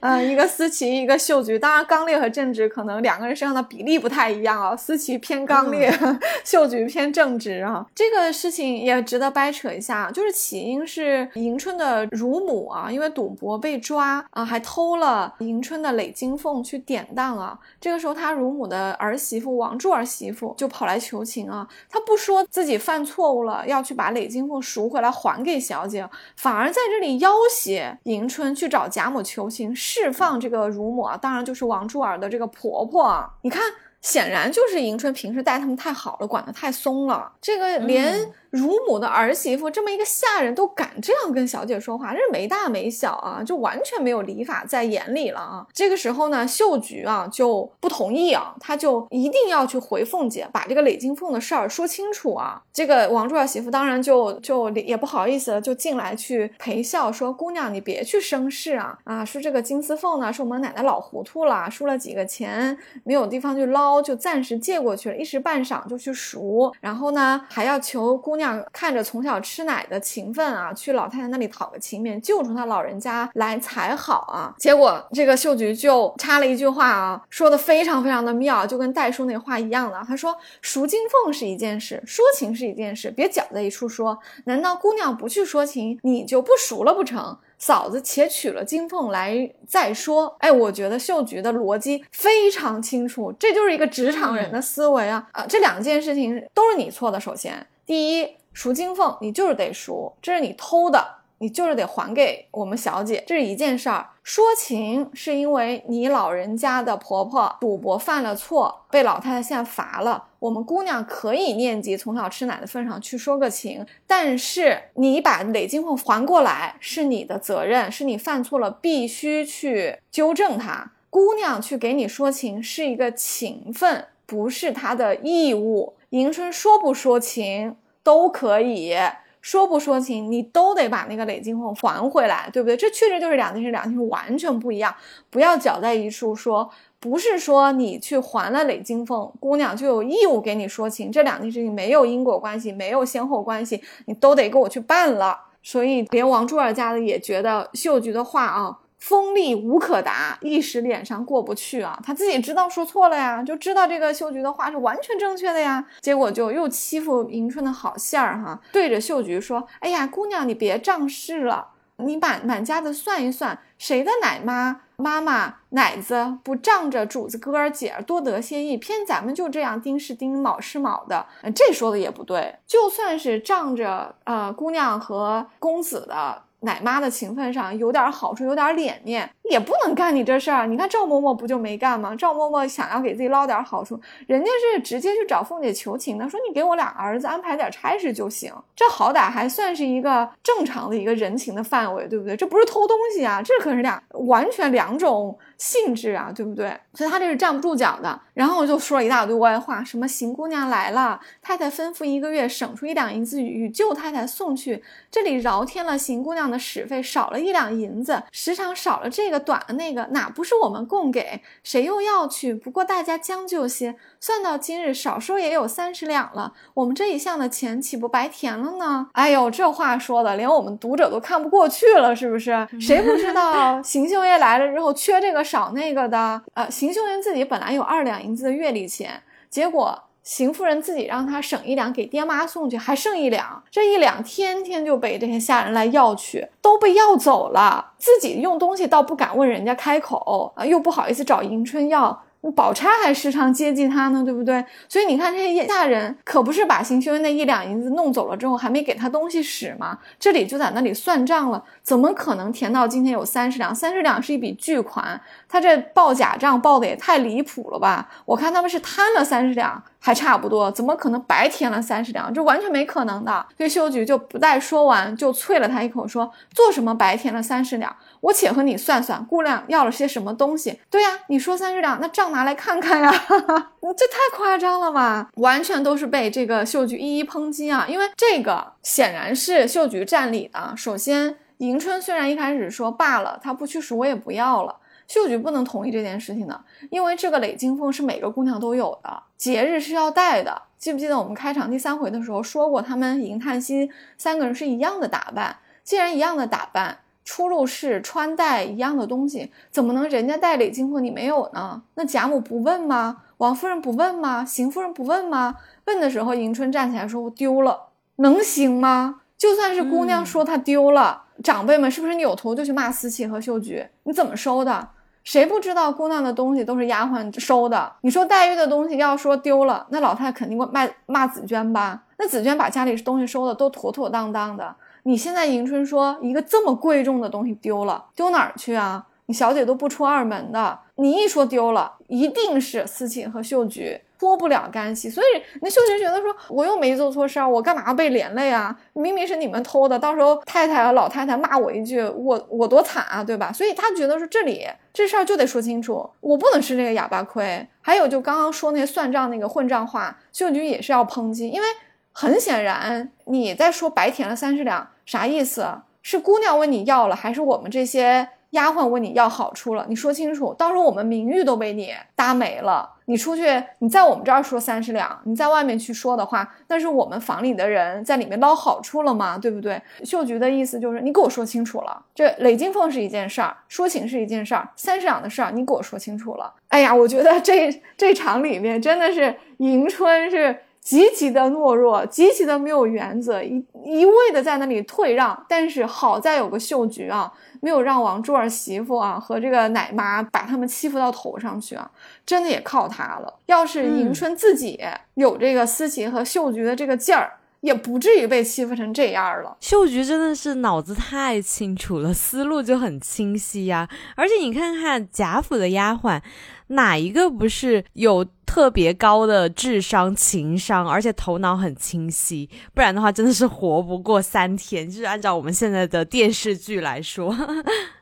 嗯，一个思琪，一个秀菊。当然，刚烈和正直可能两个人身上的比例不太一样啊，思琪偏刚烈，秀。局偏正直啊，这个事情也值得掰扯一下。就是起因是迎春的乳母啊，因为赌博被抓啊，还偷了迎春的累金凤去典当啊。这个时候，他乳母的儿媳妇王柱儿媳妇就跑来求情啊。他不说自己犯错误了，要去把累金凤赎回来还给小姐，反而在这里要挟迎春去找贾母求情，释放这个乳母啊。当然就是王柱儿的这个婆婆啊。你看。显然就是迎春平时待他们太好了，管得太松了，这个连。乳母的儿媳妇这么一个下人都敢这样跟小姐说话，这是没大没小啊，就完全没有礼法在眼里了啊！这个时候呢，秀菊啊就不同意啊，她就一定要去回凤姐，把这个累金凤的事儿说清楚啊。这个王柱儿媳妇当然就就也不好意思了，就进来去陪笑说：“姑娘，你别去生事啊啊！说这个金丝凤呢，是我们奶奶老糊涂了，输了几个钱，没有地方去捞，就暂时借过去了，一时半晌就去赎。然后呢，还要求姑娘。”看着从小吃奶的情分啊，去老太太那里讨个情面，救出她老人家来才好啊。结果这个秀菊就插了一句话啊，说的非常非常的妙，就跟戴叔那话一样的。他说赎金凤是一件事，说情是一件事，别搅在一处说。难道姑娘不去说情，你就不赎了不成？嫂子且取了金凤来再说。哎，我觉得秀菊的逻辑非常清楚，这就是一个职场人的思维啊。呃，这两件事情都是你错的。首先。第一，赎金凤，你就是得赎，这是你偷的，你就是得还给我们小姐，这是一件事儿。说情是因为你老人家的婆婆赌博犯了错，被老太太现在罚了，我们姑娘可以念及从小吃奶的份上去说个情，但是你把累金凤还过来是你的责任，是你犯错了，必须去纠正她。姑娘去给你说情是一个情分，不是她的义务。迎春说不说情都可以说不说情，你都得把那个累金凤还回来，对不对？这确实就是两件事，两件事完全不一样，不要搅在一处说。不是说你去还了累金凤，姑娘就有义务给你说情，这两件事情没有因果关系，没有先后关系，你都得给我去办了。所以连王珠儿家的也觉得秀菊的话啊。锋利无可达，一时脸上过不去啊！他自己知道说错了呀，就知道这个秀菊的话是完全正确的呀，结果就又欺负迎春的好馅儿哈，对着秀菊说：“哎呀，姑娘你别仗势了，你满满家子算一算，谁的奶妈妈妈奶子不仗着主子哥儿姐儿多得些意，偏咱们就这样丁是丁卯是卯的，这说的也不对，就算是仗着呃姑娘和公子的。”奶妈的情分上有点好处，有点脸面，也不能干你这事儿。你看赵嬷嬷不就没干吗？赵嬷嬷想要给自己捞点好处，人家是直接去找凤姐求情的，说你给我俩儿子安排点差事就行。这好歹还算是一个正常的一个人情的范围，对不对？这不是偷东西啊，这可是俩完全两种。性质啊，对不对？所以他这是站不住脚的。然后我就说了一大堆歪话，什么邢姑娘来了，太太吩咐一个月省出一两银子与舅太太送去，这里饶添了邢姑娘的使费，少了一两银子，时常少了这个，短了那个，哪不是我们供给？谁又要去？不过大家将就些，算到今日，少说也有三十两了。我们这一项的钱岂不白填了呢？哎呦，这话说的，连我们读者都看不过去了，是不是？谁不知道 邢秀英来了之后缺这个？少那个的，呃，邢秀英自己本来有二两银子的月例钱，结果邢夫人自己让他省一两给爹妈送去，还剩一两，这一两天天就被这些下人来要去，都被要走了。自己用东西倒不敢问人家开口，啊，又不好意思找迎春要。宝钗还时常接济他呢，对不对？所以你看这些下人可不是把邢岫烟那一两银子弄走了之后，还没给他东西使吗？这里就在那里算账了，怎么可能填到今天有三十两？三十两是一笔巨款，他这报假账报的也太离谱了吧？我看他们是贪了三十两。还差不多，怎么可能白填了三十两？这完全没可能的。所以秀菊就不待说完，就啐了他一口，说：“做什么白填了三十两？我且和你算算，姑娘要了些什么东西？对呀，你说三十两，那账拿来看看呀！你 这太夸张了吧？完全都是被这个秀菊一一抨击啊！因为这个显然是秀菊占理的。首先，迎春虽然一开始说罢了，她不去赎我也不要了。”秀菊不能同意这件事情的，因为这个累金凤是每个姑娘都有的，节日是要戴的。记不记得我们开场第三回的时候说过，他们银叹息三个人是一样的打扮。既然一样的打扮，出入室穿戴一样的东西，怎么能人家戴礼金凤你没有呢？那贾母不问吗？王夫人不问吗？邢夫人不问吗？问的时候，迎春站起来说：“我丢了，能行吗？就算是姑娘说她丢了，长辈们是不是扭头就去骂思琪和秀菊？你怎么收的？”谁不知道姑娘的东西都是丫鬟收的？你说黛玉的东西要说丢了，那老太太肯定会骂骂紫娟吧？那紫娟把家里东西收的都妥妥当当的。你现在迎春说一个这么贵重的东西丢了，丢哪儿去啊？你小姐都不出二门的，你一说丢了，一定是思琴和秀菊。脱不了干系，所以那秀菊觉得说，我又没做错事儿，我干嘛要被连累啊？明明是你们偷的，到时候太太和老太太骂我一句，我我多惨啊，对吧？所以她觉得说，这里这事儿就得说清楚，我不能吃这个哑巴亏。还有就刚刚说那些算账那个混账话，秀菊也是要抨击，因为很显然你在说白填了三十两，啥意思？是姑娘问你要了，还是我们这些？丫鬟问你要好处了，你说清楚，到时候我们名誉都被你搭没了。你出去，你在我们这儿说三十两，你在外面去说的话，那是我们房里的人在里面捞好处了吗？对不对？秀菊的意思就是你给我说清楚了，这雷金凤是一件事儿，说情是一件事儿，三十两的事儿你给我说清楚了。哎呀，我觉得这这场里面真的是迎春是。极其的懦弱，极其的没有原则，一一味的在那里退让。但是好在有个秀菊啊，没有让王柱儿媳妇啊和这个奶妈把他们欺负到头上去啊，真的也靠她了。要是迎春自己有这个思琪和秀菊的这个劲儿，也不至于被欺负成这样了。秀菊真的是脑子太清楚了，思路就很清晰呀。而且你看看贾府的丫鬟。哪一个不是有特别高的智商、情商，而且头脑很清晰？不然的话，真的是活不过三天。就是按照我们现在的电视剧来说，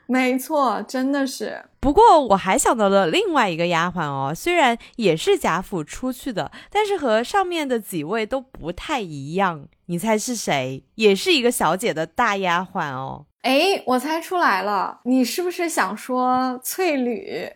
没错，真的是。不过我还想到了另外一个丫鬟哦，虽然也是贾府出去的，但是和上面的几位都不太一样。你猜是谁？也是一个小姐的大丫鬟哦。哎，我猜出来了，你是不是想说翠缕？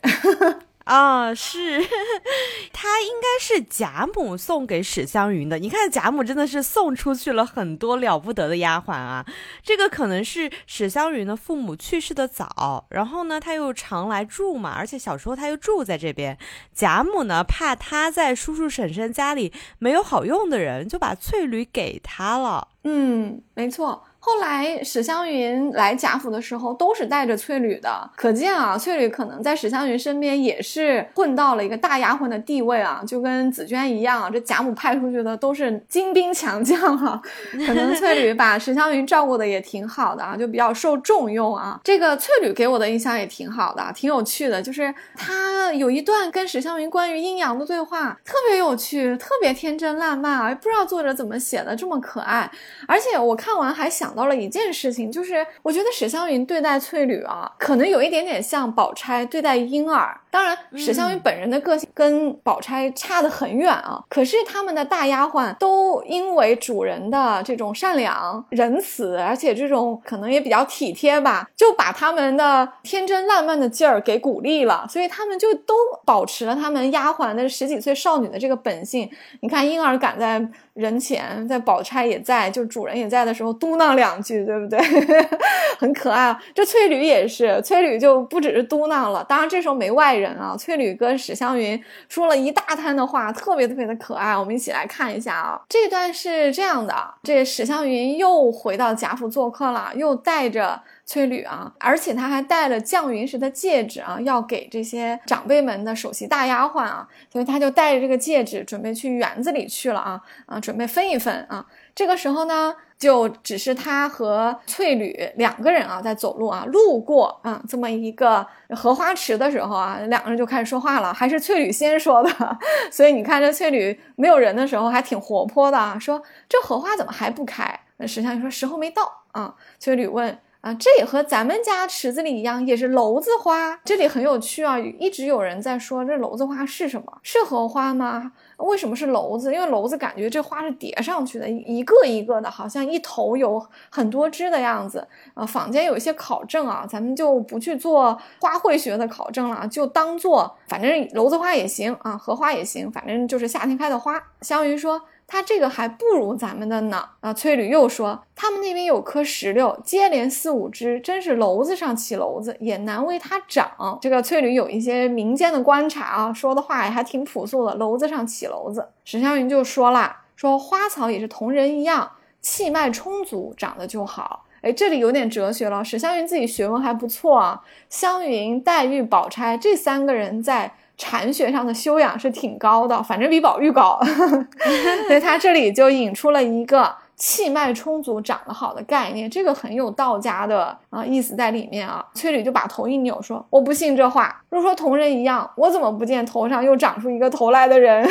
啊，是，他应该是贾母送给史湘云的。你看贾母真的是送出去了很多了不得的丫鬟啊。这个可能是史湘云的父母去世的早，然后呢他又常来住嘛，而且小时候他又住在这边。贾母呢怕他在叔叔婶婶家里没有好用的人，就把翠缕给他了。嗯，没错。后来史湘云来贾府的时候，都是带着翠缕的，可见啊，翠缕可能在史湘云身边也是混到了一个大丫鬟的地位啊，就跟紫娟一样，这贾母派出去的都是精兵强将啊，可能翠缕把史湘云照顾的也挺好的啊，就比较受重用啊。这个翠缕给我的印象也挺好的，挺有趣的，就是她有一段跟史湘云关于阴阳的对话，特别有趣，特别天真烂漫啊，不知道作者怎么写的这么可爱，而且我看完还想。到了一件事情，就是我觉得史湘云对待翠缕啊，可能有一点点像宝钗对待婴儿。当然，史湘云本人的个性跟宝钗差得很远啊。可是他们的大丫鬟都因为主人的这种善良、仁慈，而且这种可能也比较体贴吧，就把他们的天真烂漫的劲儿给鼓励了。所以他们就都保持了他们丫鬟的十几岁少女的这个本性。你看，婴儿敢在人前，在宝钗也在，就主人也在的时候嘟囔两。两句，对不对？很可爱啊。这翠缕也是，翠缕就不只是嘟囔了。当然这时候没外人啊，翠缕跟史湘云说了一大摊的话，特别特别的可爱。我们一起来看一下啊，这段是这样的：这史湘云又回到贾府做客了，又带着。翠缕啊，而且他还戴了降云石的戒指啊，要给这些长辈们的首席大丫鬟啊，所以他就带着这个戒指准备去园子里去了啊啊，准备分一分啊。这个时候呢，就只是他和翠缕两个人啊在走路啊，路过啊这么一个荷花池的时候啊，两个人就开始说话了，还是翠缕先说的，所以你看这翠缕没有人的时候还挺活泼的啊，说这荷花怎么还不开？那石像说时候没到啊。翠缕问。啊，这也和咱们家池子里一样，也是娄子花。这里很有趣啊，一直有人在说这娄子花是什么？是荷花吗？为什么是篓子？因为篓子感觉这花是叠上去的，一个一个的，好像一头有很多枝的样子。啊，坊间有一些考证啊，咱们就不去做花卉学的考证了，就当做反正篓子花也行啊，荷花也行，反正就是夏天开的花。湘云说。它这个还不如咱们的呢啊！翠缕又说，他们那边有棵石榴，接连四五枝，真是篓子上起篓子，也难为它长。这个翠缕有一些民间的观察啊，说的话也还挺朴素的。篓子上起篓子，史湘云就说了，说花草也是同人一样，气脉充足，长得就好。哎，这里有点哲学了。史湘云自己学问还不错啊，湘云、黛玉、宝钗这三个人在。禅学上的修养是挺高的，反正比宝玉高，所以他这里就引出了一个。气脉充足、长得好的概念，这个很有道家的啊意思在里面啊。翠缕就把头一扭，说：“我不信这话。如果说同人一样，我怎么不见头上又长出一个头来的人？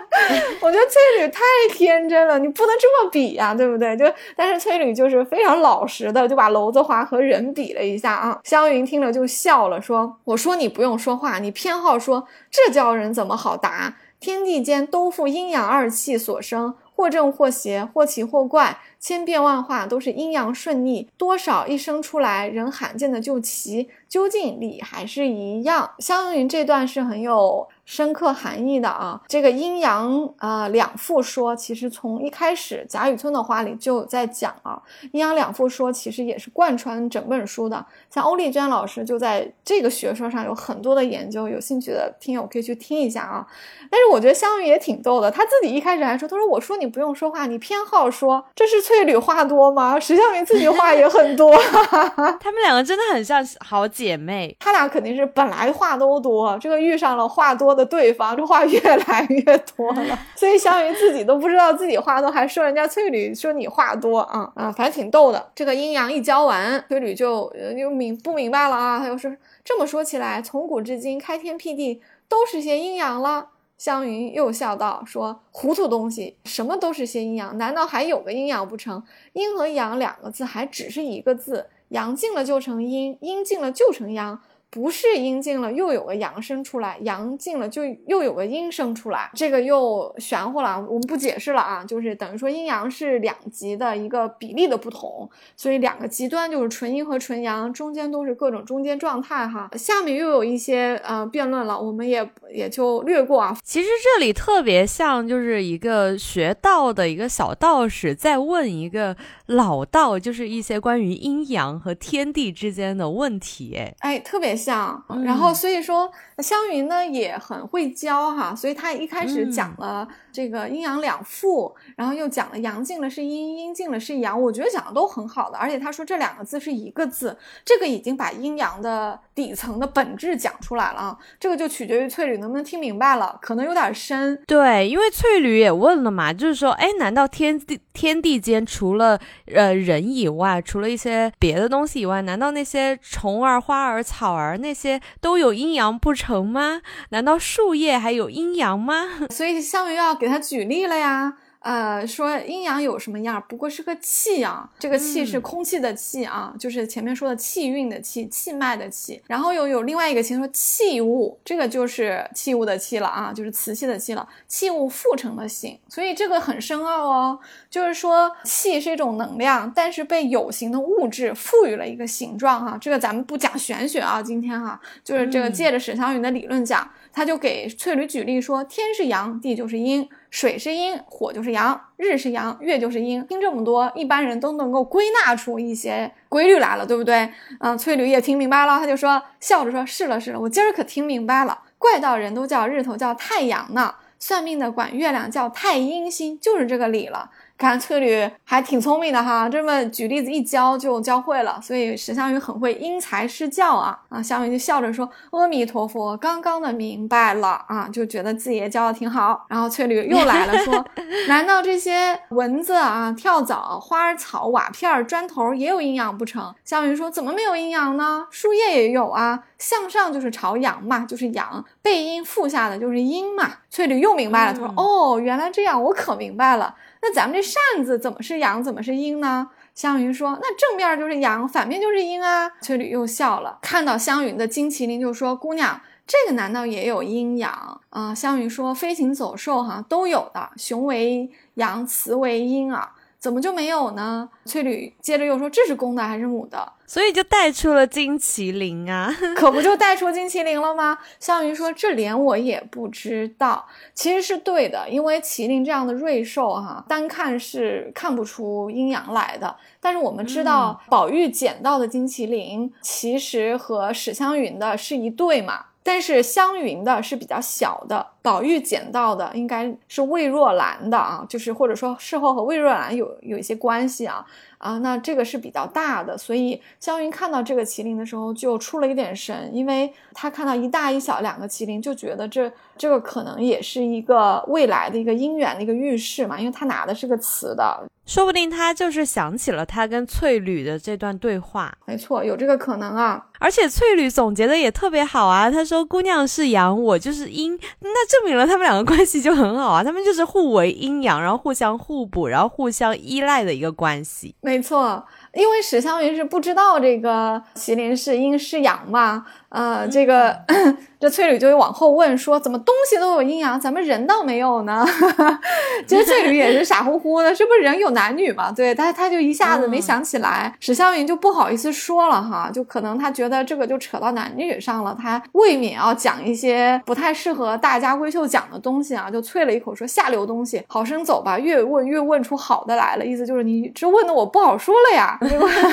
我觉得翠缕太天真了，你不能这么比呀，对不对？就但是翠缕就是非常老实的，就把娄子华和人比了一下啊。湘云听了就笑了，说：我说你不用说话，你偏好说，这叫人怎么好答？天地间都负阴阳二气所生。”或正或邪，或奇或怪，千变万化，都是阴阳顺逆。多少一生出来，人罕见的就奇，究竟理还是一样。湘云这段是很有。深刻含义的啊，这个阴阳啊两副说，其实从一开始贾雨村的话里就在讲啊，阴阳两副说其实也是贯穿整本书的。像欧丽娟老师就在这个学说上有很多的研究，有兴趣的听友可以去听一下啊。但是我觉得湘云也挺逗的，他自己一开始还说，他说我说你不用说话，你偏好说，这是翠缕话多吗？石湘云自己话也很多，他们两个真的很像好姐妹，他俩肯定是本来话都多，这个遇上了话多。的对方，这话越来越多了，所以湘云自己都不知道自己话多，还说人家翠缕说你话多啊啊，反正挺逗的。这个阴阳一教完，翠缕就又明不明白了啊，他又说这么说起来，从古至今开天辟地都是些阴阳了。湘云又笑道说糊涂东西，什么都是些阴阳，难道还有个阴阳不成？阴和阳两个字还只是一个字，阳尽了就成阴，阴尽了就成阳。不是阴尽了，又有个阳生出来；阳尽了，就又有个阴生出来。这个又玄乎了，我们不解释了啊。就是等于说阴阳是两极的一个比例的不同，所以两个极端就是纯阴和纯阳，中间都是各种中间状态哈。下面又有一些呃辩论了，我们也也就略过啊。其实这里特别像就是一个学道的一个小道士在问一个老道，就是一些关于阴阳和天地之间的问题。哎哎，特别。像，然后所以说湘云呢也很会教哈，所以他一开始讲了这个阴阳两副，然后又讲了阳尽了是阴，阴尽了是阳，我觉得讲的都很好的，而且他说这两个字是一个字，这个已经把阴阳的底层的本质讲出来了啊，这个就取决于翠缕能不能听明白了，可能有点深。对，因为翠缕也问了嘛，就是说，哎，难道天地天地间除了呃人以外，除了一些别的东西以外，难道那些虫儿、花儿、草儿？而那些都有阴阳不成吗？难道树叶还有阴阳吗？所以项羽要给他举例了呀。呃，说阴阳有什么样？不过是个气啊，这个气是空气的气啊，就是前面说的气运的气，气脉的气。然后又有另外一个情说气物，这个就是器物的气了啊，就是瓷器的器了。器物复成的形，所以这个很深奥哦。就是说气是一种能量，但是被有形的物质赋予了一个形状哈。这个咱们不讲玄学啊，今天哈，就是这个借着史湘云的理论讲，他就给翠缕举例说，天是阳，地就是阴。水是阴，火就是阳，日是阳，月就是阴。听这么多，一般人都能够归纳出一些规律来了，对不对？嗯，翠缕也听明白了，他就说笑着说：“是了是了，我今儿可听明白了，怪道人都叫日头叫太阳呢，算命的管月亮叫太阴星，就是这个理了。”看翠绿还挺聪明的哈，这么举例子一教就教会了，所以石湘云很会因材施教啊啊！湘云就笑着说：“阿弥陀佛，刚刚的明白了啊，就觉得自己也教的挺好。”然后翠绿又来了，说：“ 难道这些蚊子啊、跳蚤、花草、瓦片、砖头也有阴阳不成？”湘云说：“怎么没有阴阳呢？树叶也有啊，向上就是朝阳嘛，就是阳；背阴负下的就是阴嘛。”翠绿又明白了，她说：“哦，原来这样，我可明白了。”那咱们这扇子怎么是阳，怎么是阴呢？湘云说：“那正面就是阳，反面就是阴啊。”翠缕又笑了，看到湘云的金麒麟就说：“姑娘，这个难道也有阴阳啊？”湘云说：“飞禽走兽哈都有的，雄为阳，雌为阴啊。”怎么就没有呢？翠缕接着又说：“这是公的还是母的？”所以就带出了金麒麟啊，可不就带出金麒麟了吗？项羽说：“这连我也不知道。”其实是对的，因为麒麟这样的瑞兽哈，单看是看不出阴阳来的。但是我们知道，宝玉捡到的金麒麟其实和史湘云的是一对嘛。但是湘云的是比较小的，宝玉捡到的应该是魏若兰的啊，就是或者说事后和魏若兰有有一些关系啊啊，那这个是比较大的，所以湘云看到这个麒麟的时候就出了一点神，因为他看到一大一小两个麒麟，就觉得这这个可能也是一个未来的一个姻缘的一个预示嘛，因为他拿的是个瓷的。说不定他就是想起了他跟翠缕的这段对话，没错，有这个可能啊。而且翠缕总结的也特别好啊，他说：“姑娘是阳，我就是阴，那证明了他们两个关系就很好啊，他们就是互为阴阳，然后互相互补，然后互相依赖的一个关系。”没错，因为史湘云是不知道这个麒麟是阴是阳嘛，呃，这个。这翠缕就会往后问说：“怎么东西都有阴阳，咱们人倒没有呢？” 其实翠缕也是傻乎乎的，这不人有男女嘛？对，他他就一下子没想起来，史湘云就不好意思说了哈，就可能他觉得这个就扯到男女上了，他未免要讲一些不太适合大家闺秀讲的东西啊，就啐了一口说：“下流东西，好生走吧。”越问越问出好的来了，意思就是你这问的我不好说了呀。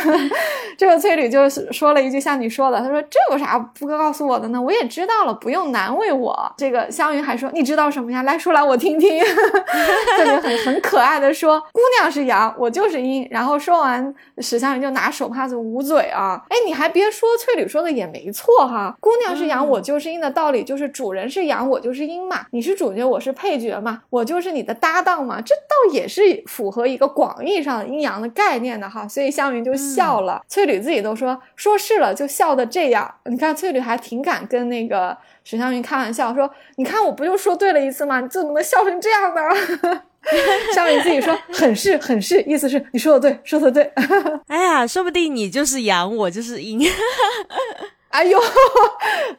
这个翠缕就说了一句像你说的，他说：“这有啥不告诉我的呢？我也知道。”了，不用难为我。这个湘云还说：“你知道什么呀？来说来我听听。”特别很很可爱的说：“姑娘是阳，我就是阴。”然后说完，史湘云就拿手帕子捂嘴啊。哎，你还别说，翠缕说的也没错哈。姑娘是阳，我就是阴的道理就是主人是阳，我就是阴嘛。你是主角，我是配角嘛，我就是你的搭档嘛。这倒也是符合一个广义上的阴阳的概念的哈。所以湘云就笑了，翠缕自己都说说是了，就笑的这样。你看翠缕还挺敢跟那个。史湘云开玩笑说：“你看，我不就说对了一次吗？你怎么能笑成这样呢？” 湘云自己说：“很是，很是，意思是你说的对，说的对。”哎呀，说不定你就是阳，我就是阴。哎呦，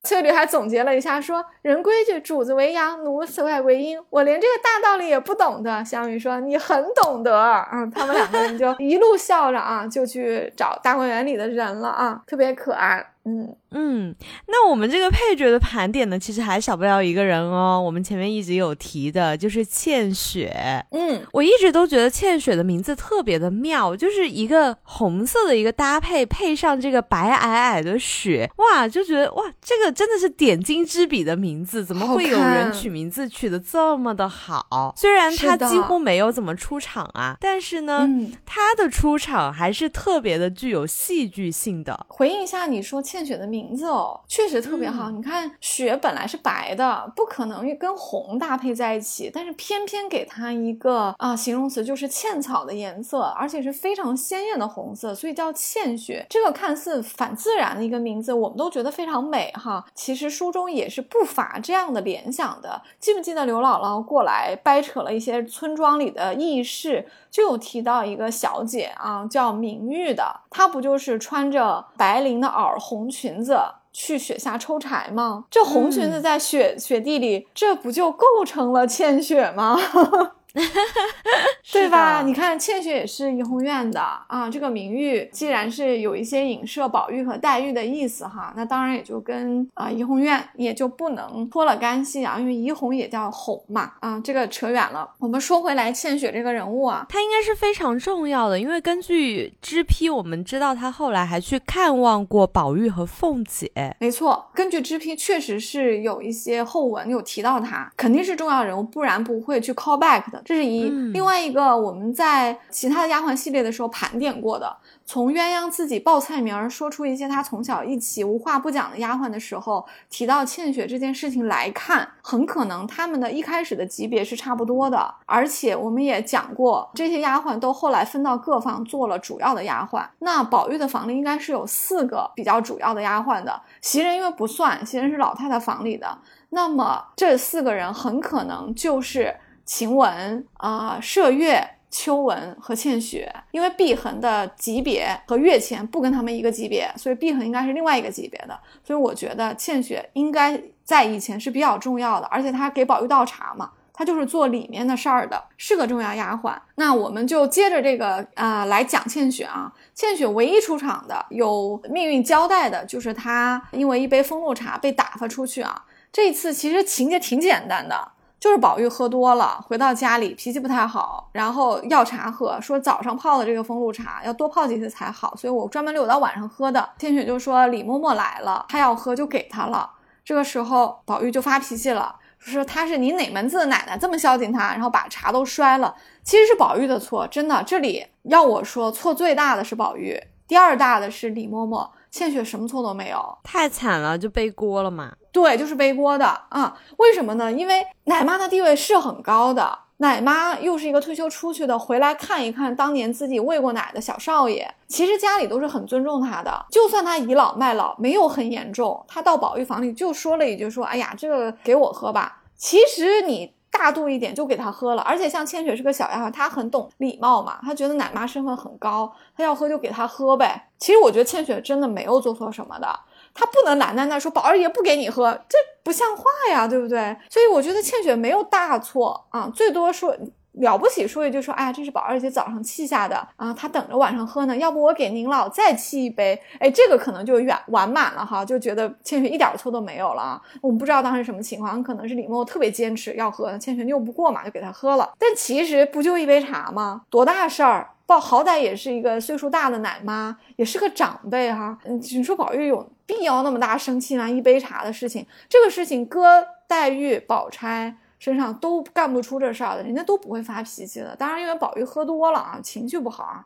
翠缕还总结了一下，说：“人规矩，主子为阳，奴此外为阴。我连这个大道理也不懂的。”湘云说：“你很懂得。”嗯，他们两个人就一路笑着啊，就去找大观园里的人了啊，特别可爱。嗯嗯，那我们这个配角的盘点呢，其实还少不了一个人哦。我们前面一直有提的，就是倩雪。嗯，我一直都觉得倩雪的名字特别的妙，就是一个红色的一个搭配，配上这个白皑皑的雪，哇，就觉得哇，这个真的是点睛之笔的名字，怎么会有人取名字取的这么的好？虽然他几乎没有怎么出场啊，但是呢，他的出场还是特别的具有戏剧性的。回应一下你说。倩雪的名字哦，确实特别好。你看，雪本来是白的，不可能跟红搭配在一起，但是偏偏给它一个啊形容词，就是茜草的颜色，而且是非常鲜艳的红色，所以叫茜雪。这个看似反自然的一个名字，我们都觉得非常美哈。其实书中也是不乏这样的联想的。记不记得刘姥姥过来掰扯了一些村庄里的轶事，就有提到一个小姐啊，叫明玉的，她不就是穿着白绫的袄红。红裙子去雪下抽柴吗？这红裙子在雪雪地里，这不就构成了欠雪吗？对吧？你看倩雪也是怡红院的啊，这个名誉既然是有一些影射宝玉和黛玉的意思哈，那当然也就跟啊怡红院也就不能脱了干系啊，因为怡红也叫红嘛啊，这个扯远了。我们说回来，倩雪这个人物啊，她应该是非常重要的，因为根据知批，我们知道她后来还去看望过宝玉和凤姐。没错，根据知批，确实是有一些后文有提到她，肯定是重要人物，不然不会去 call back 的。这是一，另外一个。我们在其他的丫鬟系列的时候盘点过的，从鸳鸯自己报菜名儿，说出一些她从小一起无话不讲的丫鬟的时候，提到倩雪这件事情来看，很可能他们的一开始的级别是差不多的。而且我们也讲过，这些丫鬟都后来分到各房做了主要的丫鬟。那宝玉的房里应该是有四个比较主要的丫鬟的，袭人因为不算，袭人是老太太房里的。那么这四个人很可能就是。晴雯啊，麝月、秋纹和倩雪，因为碧痕的级别和月前不跟他们一个级别，所以碧痕应该是另外一个级别的。所以我觉得倩雪应该在以前是比较重要的，而且她给宝玉倒茶嘛，她就是做里面的事儿的，是个重要丫鬟。那我们就接着这个啊来讲倩雪啊。倩雪唯一出场的有命运交代的就是她因为一杯风露茶被打发出去啊。这一次其实情节挺简单的。就是宝玉喝多了，回到家里脾气不太好，然后要茶喝，说早上泡的这个风露茶要多泡几次才好，所以我专门留到晚上喝的。天雪就说李嬷嬷来了，她要喝就给她了。这个时候宝玉就发脾气了，说她是你哪门子的奶奶这么孝敬她，然后把茶都摔了。其实是宝玉的错，真的，这里要我说错最大的是宝玉，第二大的是李嬷嬷。倩雪什么错都没有，太惨了，就背锅了嘛。对，就是背锅的啊。为什么呢？因为奶妈的地位是很高的，奶妈又是一个退休出去的，回来看一看当年自己喂过奶的小少爷，其实家里都是很尊重他的。就算他倚老卖老，没有很严重，他到保育房里就说了一句：“说，哎呀，这个给我喝吧。”其实你。大度一点就给他喝了，而且像千雪是个小丫鬟，她很懂礼貌嘛，她觉得奶妈身份很高，她要喝就给她喝呗。其实我觉得千雪真的没有做错什么的，她不能拦在那说宝二爷不给你喝，这不像话呀，对不对？所以我觉得千雪没有大错啊，最多说。了不起，说一句说，哎呀，这是宝二姐早上沏下的啊，她等着晚上喝呢。要不我给您老再沏一杯？哎，这个可能就圆完满了哈，就觉得千雪一点错都没有了啊。我们不知道当时什么情况，可能是李默特别坚持要喝，千雪拗不过嘛，就给他喝了。但其实不就一杯茶吗？多大事儿？宝好歹也是一个岁数大的奶妈，也是个长辈哈。嗯你说宝玉有必要那么大生气吗？一杯茶的事情，这个事情搁黛玉、宝钗。身上都干不出这事儿的，人家都不会发脾气的。当然，因为宝玉喝多了啊，情绪不好啊。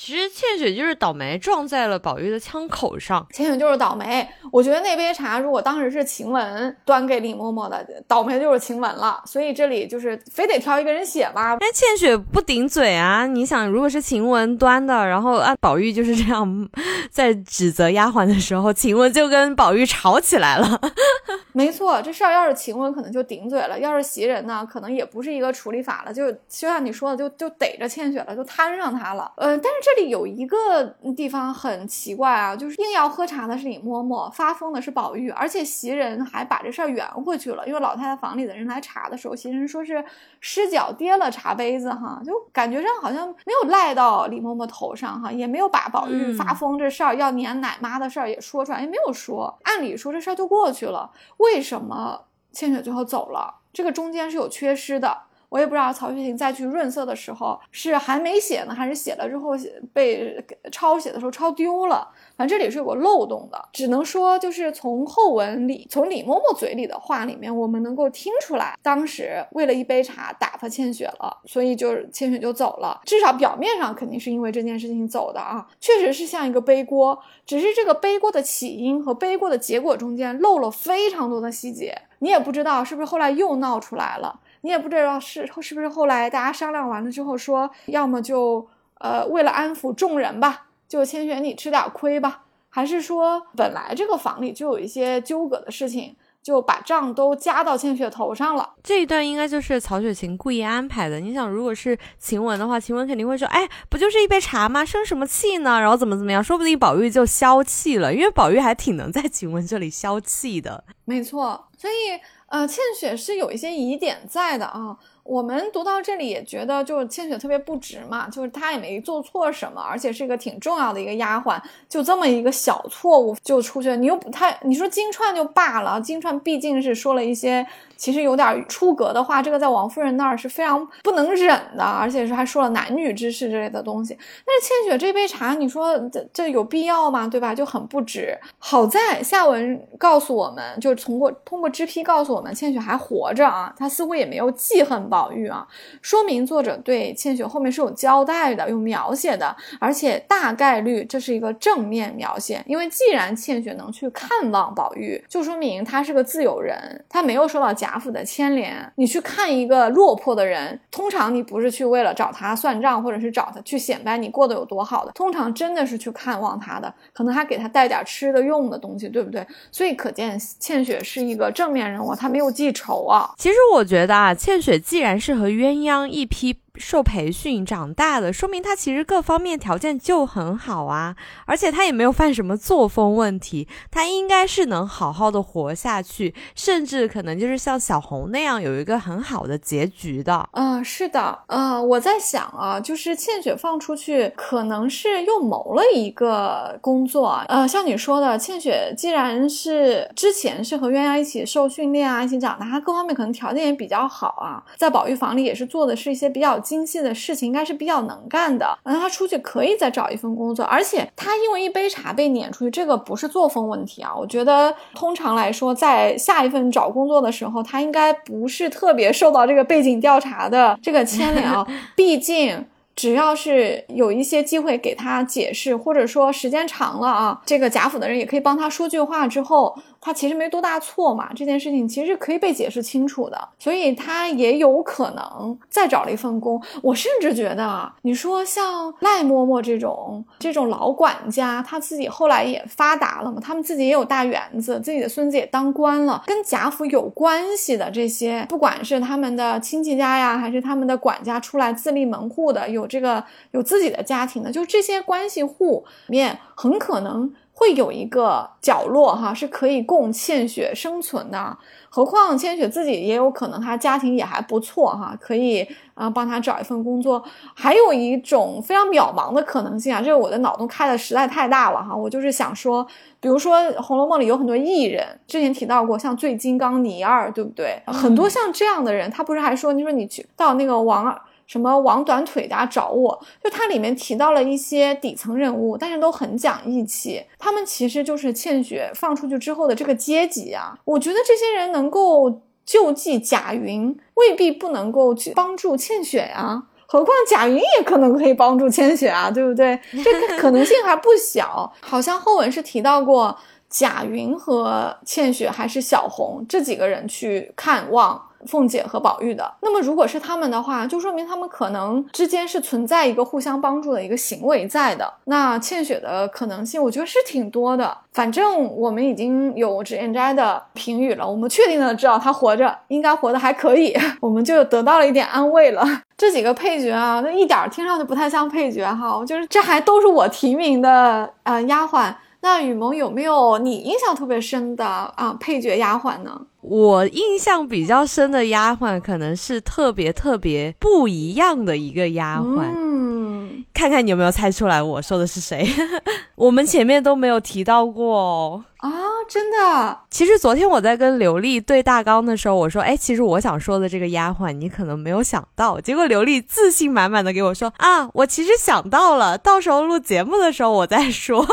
其实倩雪就是倒霉，撞在了宝玉的枪口上。倩雪就是倒霉。我觉得那杯茶如果当时是晴雯端给李嬷嬷的，倒霉的就是晴雯了。所以这里就是非得挑一个人写吧。但倩雪不顶嘴啊！你想，如果是晴雯端的，然后啊，宝玉就是这样在指责丫鬟的时候，晴雯就跟宝玉吵起来了。没错，这事儿要是晴雯可能就顶嘴了，要是袭人呢，可能也不是一个处理法了，就就像你说的，就就逮着倩雪了，就摊上她了。呃，但是这。这里有一个地方很奇怪啊，就是硬要喝茶的是李嬷嬷，发疯的是宝玉，而且袭人还把这事儿圆回去了。因为老太太房里的人来查的时候，袭人说是失脚跌了茶杯子，哈，就感觉上好像没有赖到李嬷嬷头上，哈，也没有把宝玉发疯这事儿要撵奶妈的事儿也说出来，也没有说。按理说这事儿就过去了，为什么倩雪最后走了？这个中间是有缺失的。我也不知道曹雪芹再去润色的时候是还没写呢，还是写了之后被抄写的时候抄丢了。反正这里是有个漏洞的，只能说就是从后文里，从李嬷嬷嘴里的话里面，我们能够听出来，当时为了一杯茶打发千雪了，所以就千雪就走了。至少表面上肯定是因为这件事情走的啊，确实是像一个背锅。只是这个背锅的起因和背锅的结果中间漏了非常多的细节，你也不知道是不是后来又闹出来了。你也不知道是是不是后来大家商量完了之后说，要么就呃为了安抚众人吧，就千雪你吃点亏吧，还是说本来这个房里就有一些纠葛的事情，就把账都加到千雪头上了。这一段应该就是曹雪芹故意安排的。你想，如果是晴雯的话，晴雯肯定会说，哎，不就是一杯茶吗？生什么气呢？然后怎么怎么样？说不定宝玉就消气了，因为宝玉还挺能在晴雯这里消气的。没错，所以。呃，倩雪是有一些疑点在的啊。我们读到这里也觉得，就是千雪特别不值嘛，就是她也没做错什么，而且是一个挺重要的一个丫鬟，就这么一个小错误就出去了。你又不太，你说金钏就罢了，金钏毕竟是说了一些。其实有点出格的话，这个在王夫人那儿是非常不能忍的，而且是还说了男女之事之类的东西。但是倩雪这杯茶，你说这这有必要吗？对吧？就很不值。好在下文告诉我们，就是通过通过知批告诉我们，倩雪还活着啊，她似乎也没有记恨吧宝玉啊，说明作者对倩雪后面是有交代的，有描写的，而且大概率这是一个正面描写。因为既然倩雪能去看望宝玉，就说明他是个自由人，他没有受到贾。府的牵连，你去看一个落魄的人，通常你不是去为了找他算账，或者是找他去显摆你过得有多好的，通常真的是去看望他的，可能还给他带点吃的用的东西，对不对？所以可见倩雪是一个正面人物，他没有记仇啊。其实我觉得啊，倩雪记既然是和鸳鸯一批。受培训长大的，说明他其实各方面条件就很好啊，而且他也没有犯什么作风问题，他应该是能好好的活下去，甚至可能就是像小红那样有一个很好的结局的。嗯，是的，呃，我在想啊，就是倩雪放出去，可能是又谋了一个工作。呃，像你说的，倩雪既然是之前是和鸳鸯一起受训练啊，一起长大，她各方面可能条件也比较好啊，在宝玉房里也是做的是一些比较。精细的事情应该是比较能干的，那他出去可以再找一份工作，而且他因为一杯茶被撵出去，这个不是作风问题啊。我觉得通常来说，在下一份找工作的时候，他应该不是特别受到这个背景调查的这个牵连啊。毕竟，只要是有一些机会给他解释，或者说时间长了啊，这个贾府的人也可以帮他说句话之后。他其实没多大错嘛，这件事情其实可以被解释清楚的，所以他也有可能再找了一份工。我甚至觉得啊，你说像赖嬷嬷这种这种老管家，他自己后来也发达了嘛，他们自己也有大园子，自己的孙子也当官了，跟贾府有关系的这些，不管是他们的亲戚家呀，还是他们的管家出来自立门户的，有这个有自己的家庭的，就这些关系户里面，很可能。会有一个角落哈，是可以供倩雪生存的。何况千雪自己也有可能，她家庭也还不错哈，可以啊帮她找一份工作。还有一种非常渺茫的可能性啊，这个我的脑洞开的实在太大了哈。我就是想说，比如说《红楼梦》里有很多艺人，之前提到过，像醉金刚倪二，对不对？很多像这样的人，他不是还说，你说你去到那个王二。什么王短腿家找我，就它里面提到了一些底层人物，但是都很讲义气。他们其实就是倩雪放出去之后的这个阶级啊。我觉得这些人能够救济贾云，未必不能够去帮助倩雪呀。何况贾云也可能可以帮助倩雪啊，对不对？这个可能性还不小。好像后文是提到过贾云和倩雪还是小红这几个人去看望。凤姐和宝玉的，那么如果是他们的话，就说明他们可能之间是存在一个互相帮助的一个行为在的。那倩雪的可能性，我觉得是挺多的。反正我们已经有脂砚斋的评语了，我们确定的知道他活着，应该活得还可以，我们就得到了一点安慰了。这几个配角啊，那一点听上去不太像配角哈，就是这还都是我提名的呃丫鬟。那雨萌有没有你印象特别深的啊配角丫鬟呢？我印象比较深的丫鬟，可能是特别特别不一样的一个丫鬟。嗯，看看你有没有猜出来我说的是谁？我们前面都没有提到过啊，真的。其实昨天我在跟刘丽对大纲的时候，我说，哎，其实我想说的这个丫鬟，你可能没有想到。结果刘丽自信满满的给我说，啊，我其实想到了，到时候录节目的时候我再说。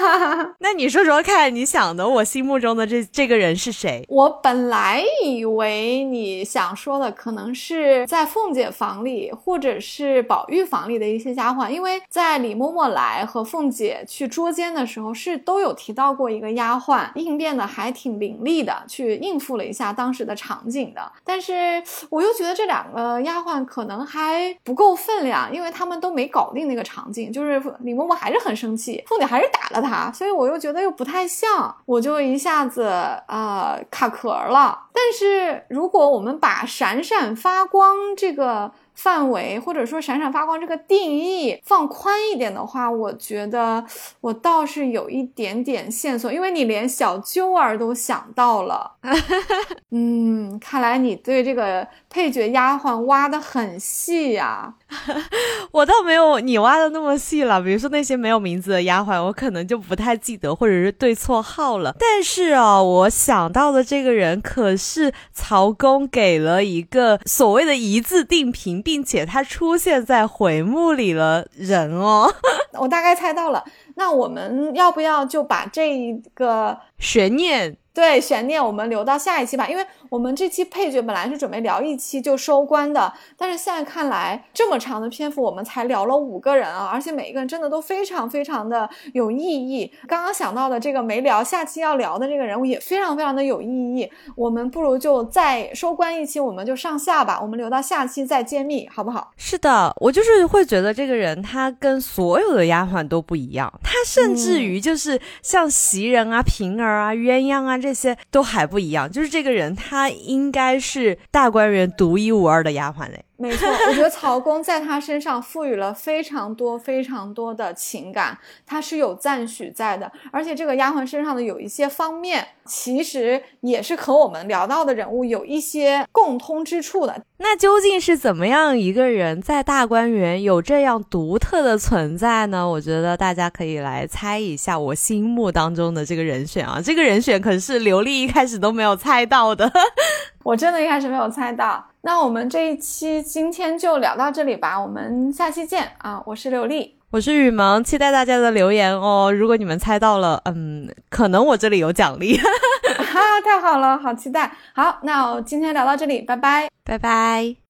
那你说说看，你想的，我心目中的这这个人是？谁？我本来以为你想说的可能是在凤姐房里，或者是宝玉房里的一些丫鬟，因为在李嬷嬷来和凤姐去捉奸的时候，是都有提到到过一个丫鬟应变的还挺伶俐的，去应付了一下当时的场景的。但是我又觉得这两个丫鬟可能还不够分量，因为他们都没搞定那个场景，就是李嬷嬷还是很生气，凤姐还是打了她，所以我又觉得又不太像，我就一下子啊。卡壳了，但是如果我们把闪闪发光这个范围，或者说闪闪发光这个定义放宽一点的话，我觉得我倒是有一点点线索，因为你连小揪儿都想到了。嗯，看来你对这个配角丫鬟挖的很细呀。我倒没有你挖的那么细了，比如说那些没有名字的丫鬟，我可能就不太记得，或者是对错号了。但是啊，我想到的这个人可是曹公给了一个所谓的一字定评，并且他出现在回目里了人哦。我大概猜到了，那我们要不要就把这一个悬念？对悬念，我们留到下一期吧，因为我们这期配角本来是准备聊一期就收官的，但是现在看来这么长的篇幅，我们才聊了五个人啊，而且每一个人真的都非常非常的有意义。刚刚想到的这个没聊，下期要聊的这个人物也非常非常的有意义。我们不如就再收官一期，我们就上下吧，我们留到下期再揭秘，好不好？是的，我就是会觉得这个人他跟所有的丫鬟都不一样，他甚至于就是像袭人啊、平儿啊、鸳鸯啊。这些都还不一样，就是这个人，他应该是大观园独一无二的丫鬟嘞。没错，我觉得曹公在他身上赋予了非常多非常多的情感，他是有赞许在的。而且这个丫鬟身上的有一些方面，其实也是和我们聊到的人物有一些共通之处的。那究竟是怎么样一个人在大观园有这样独特的存在呢？我觉得大家可以来猜一下我心目当中的这个人选啊，这个人选可是刘丽一开始都没有猜到的。我真的一开始没有猜到。那我们这一期今天就聊到这里吧，我们下期见啊！我是刘丽，我是雨萌，期待大家的留言哦。如果你们猜到了，嗯，可能我这里有奖励，哈，太好了，好期待。好，那我今天聊到这里，拜拜，拜拜。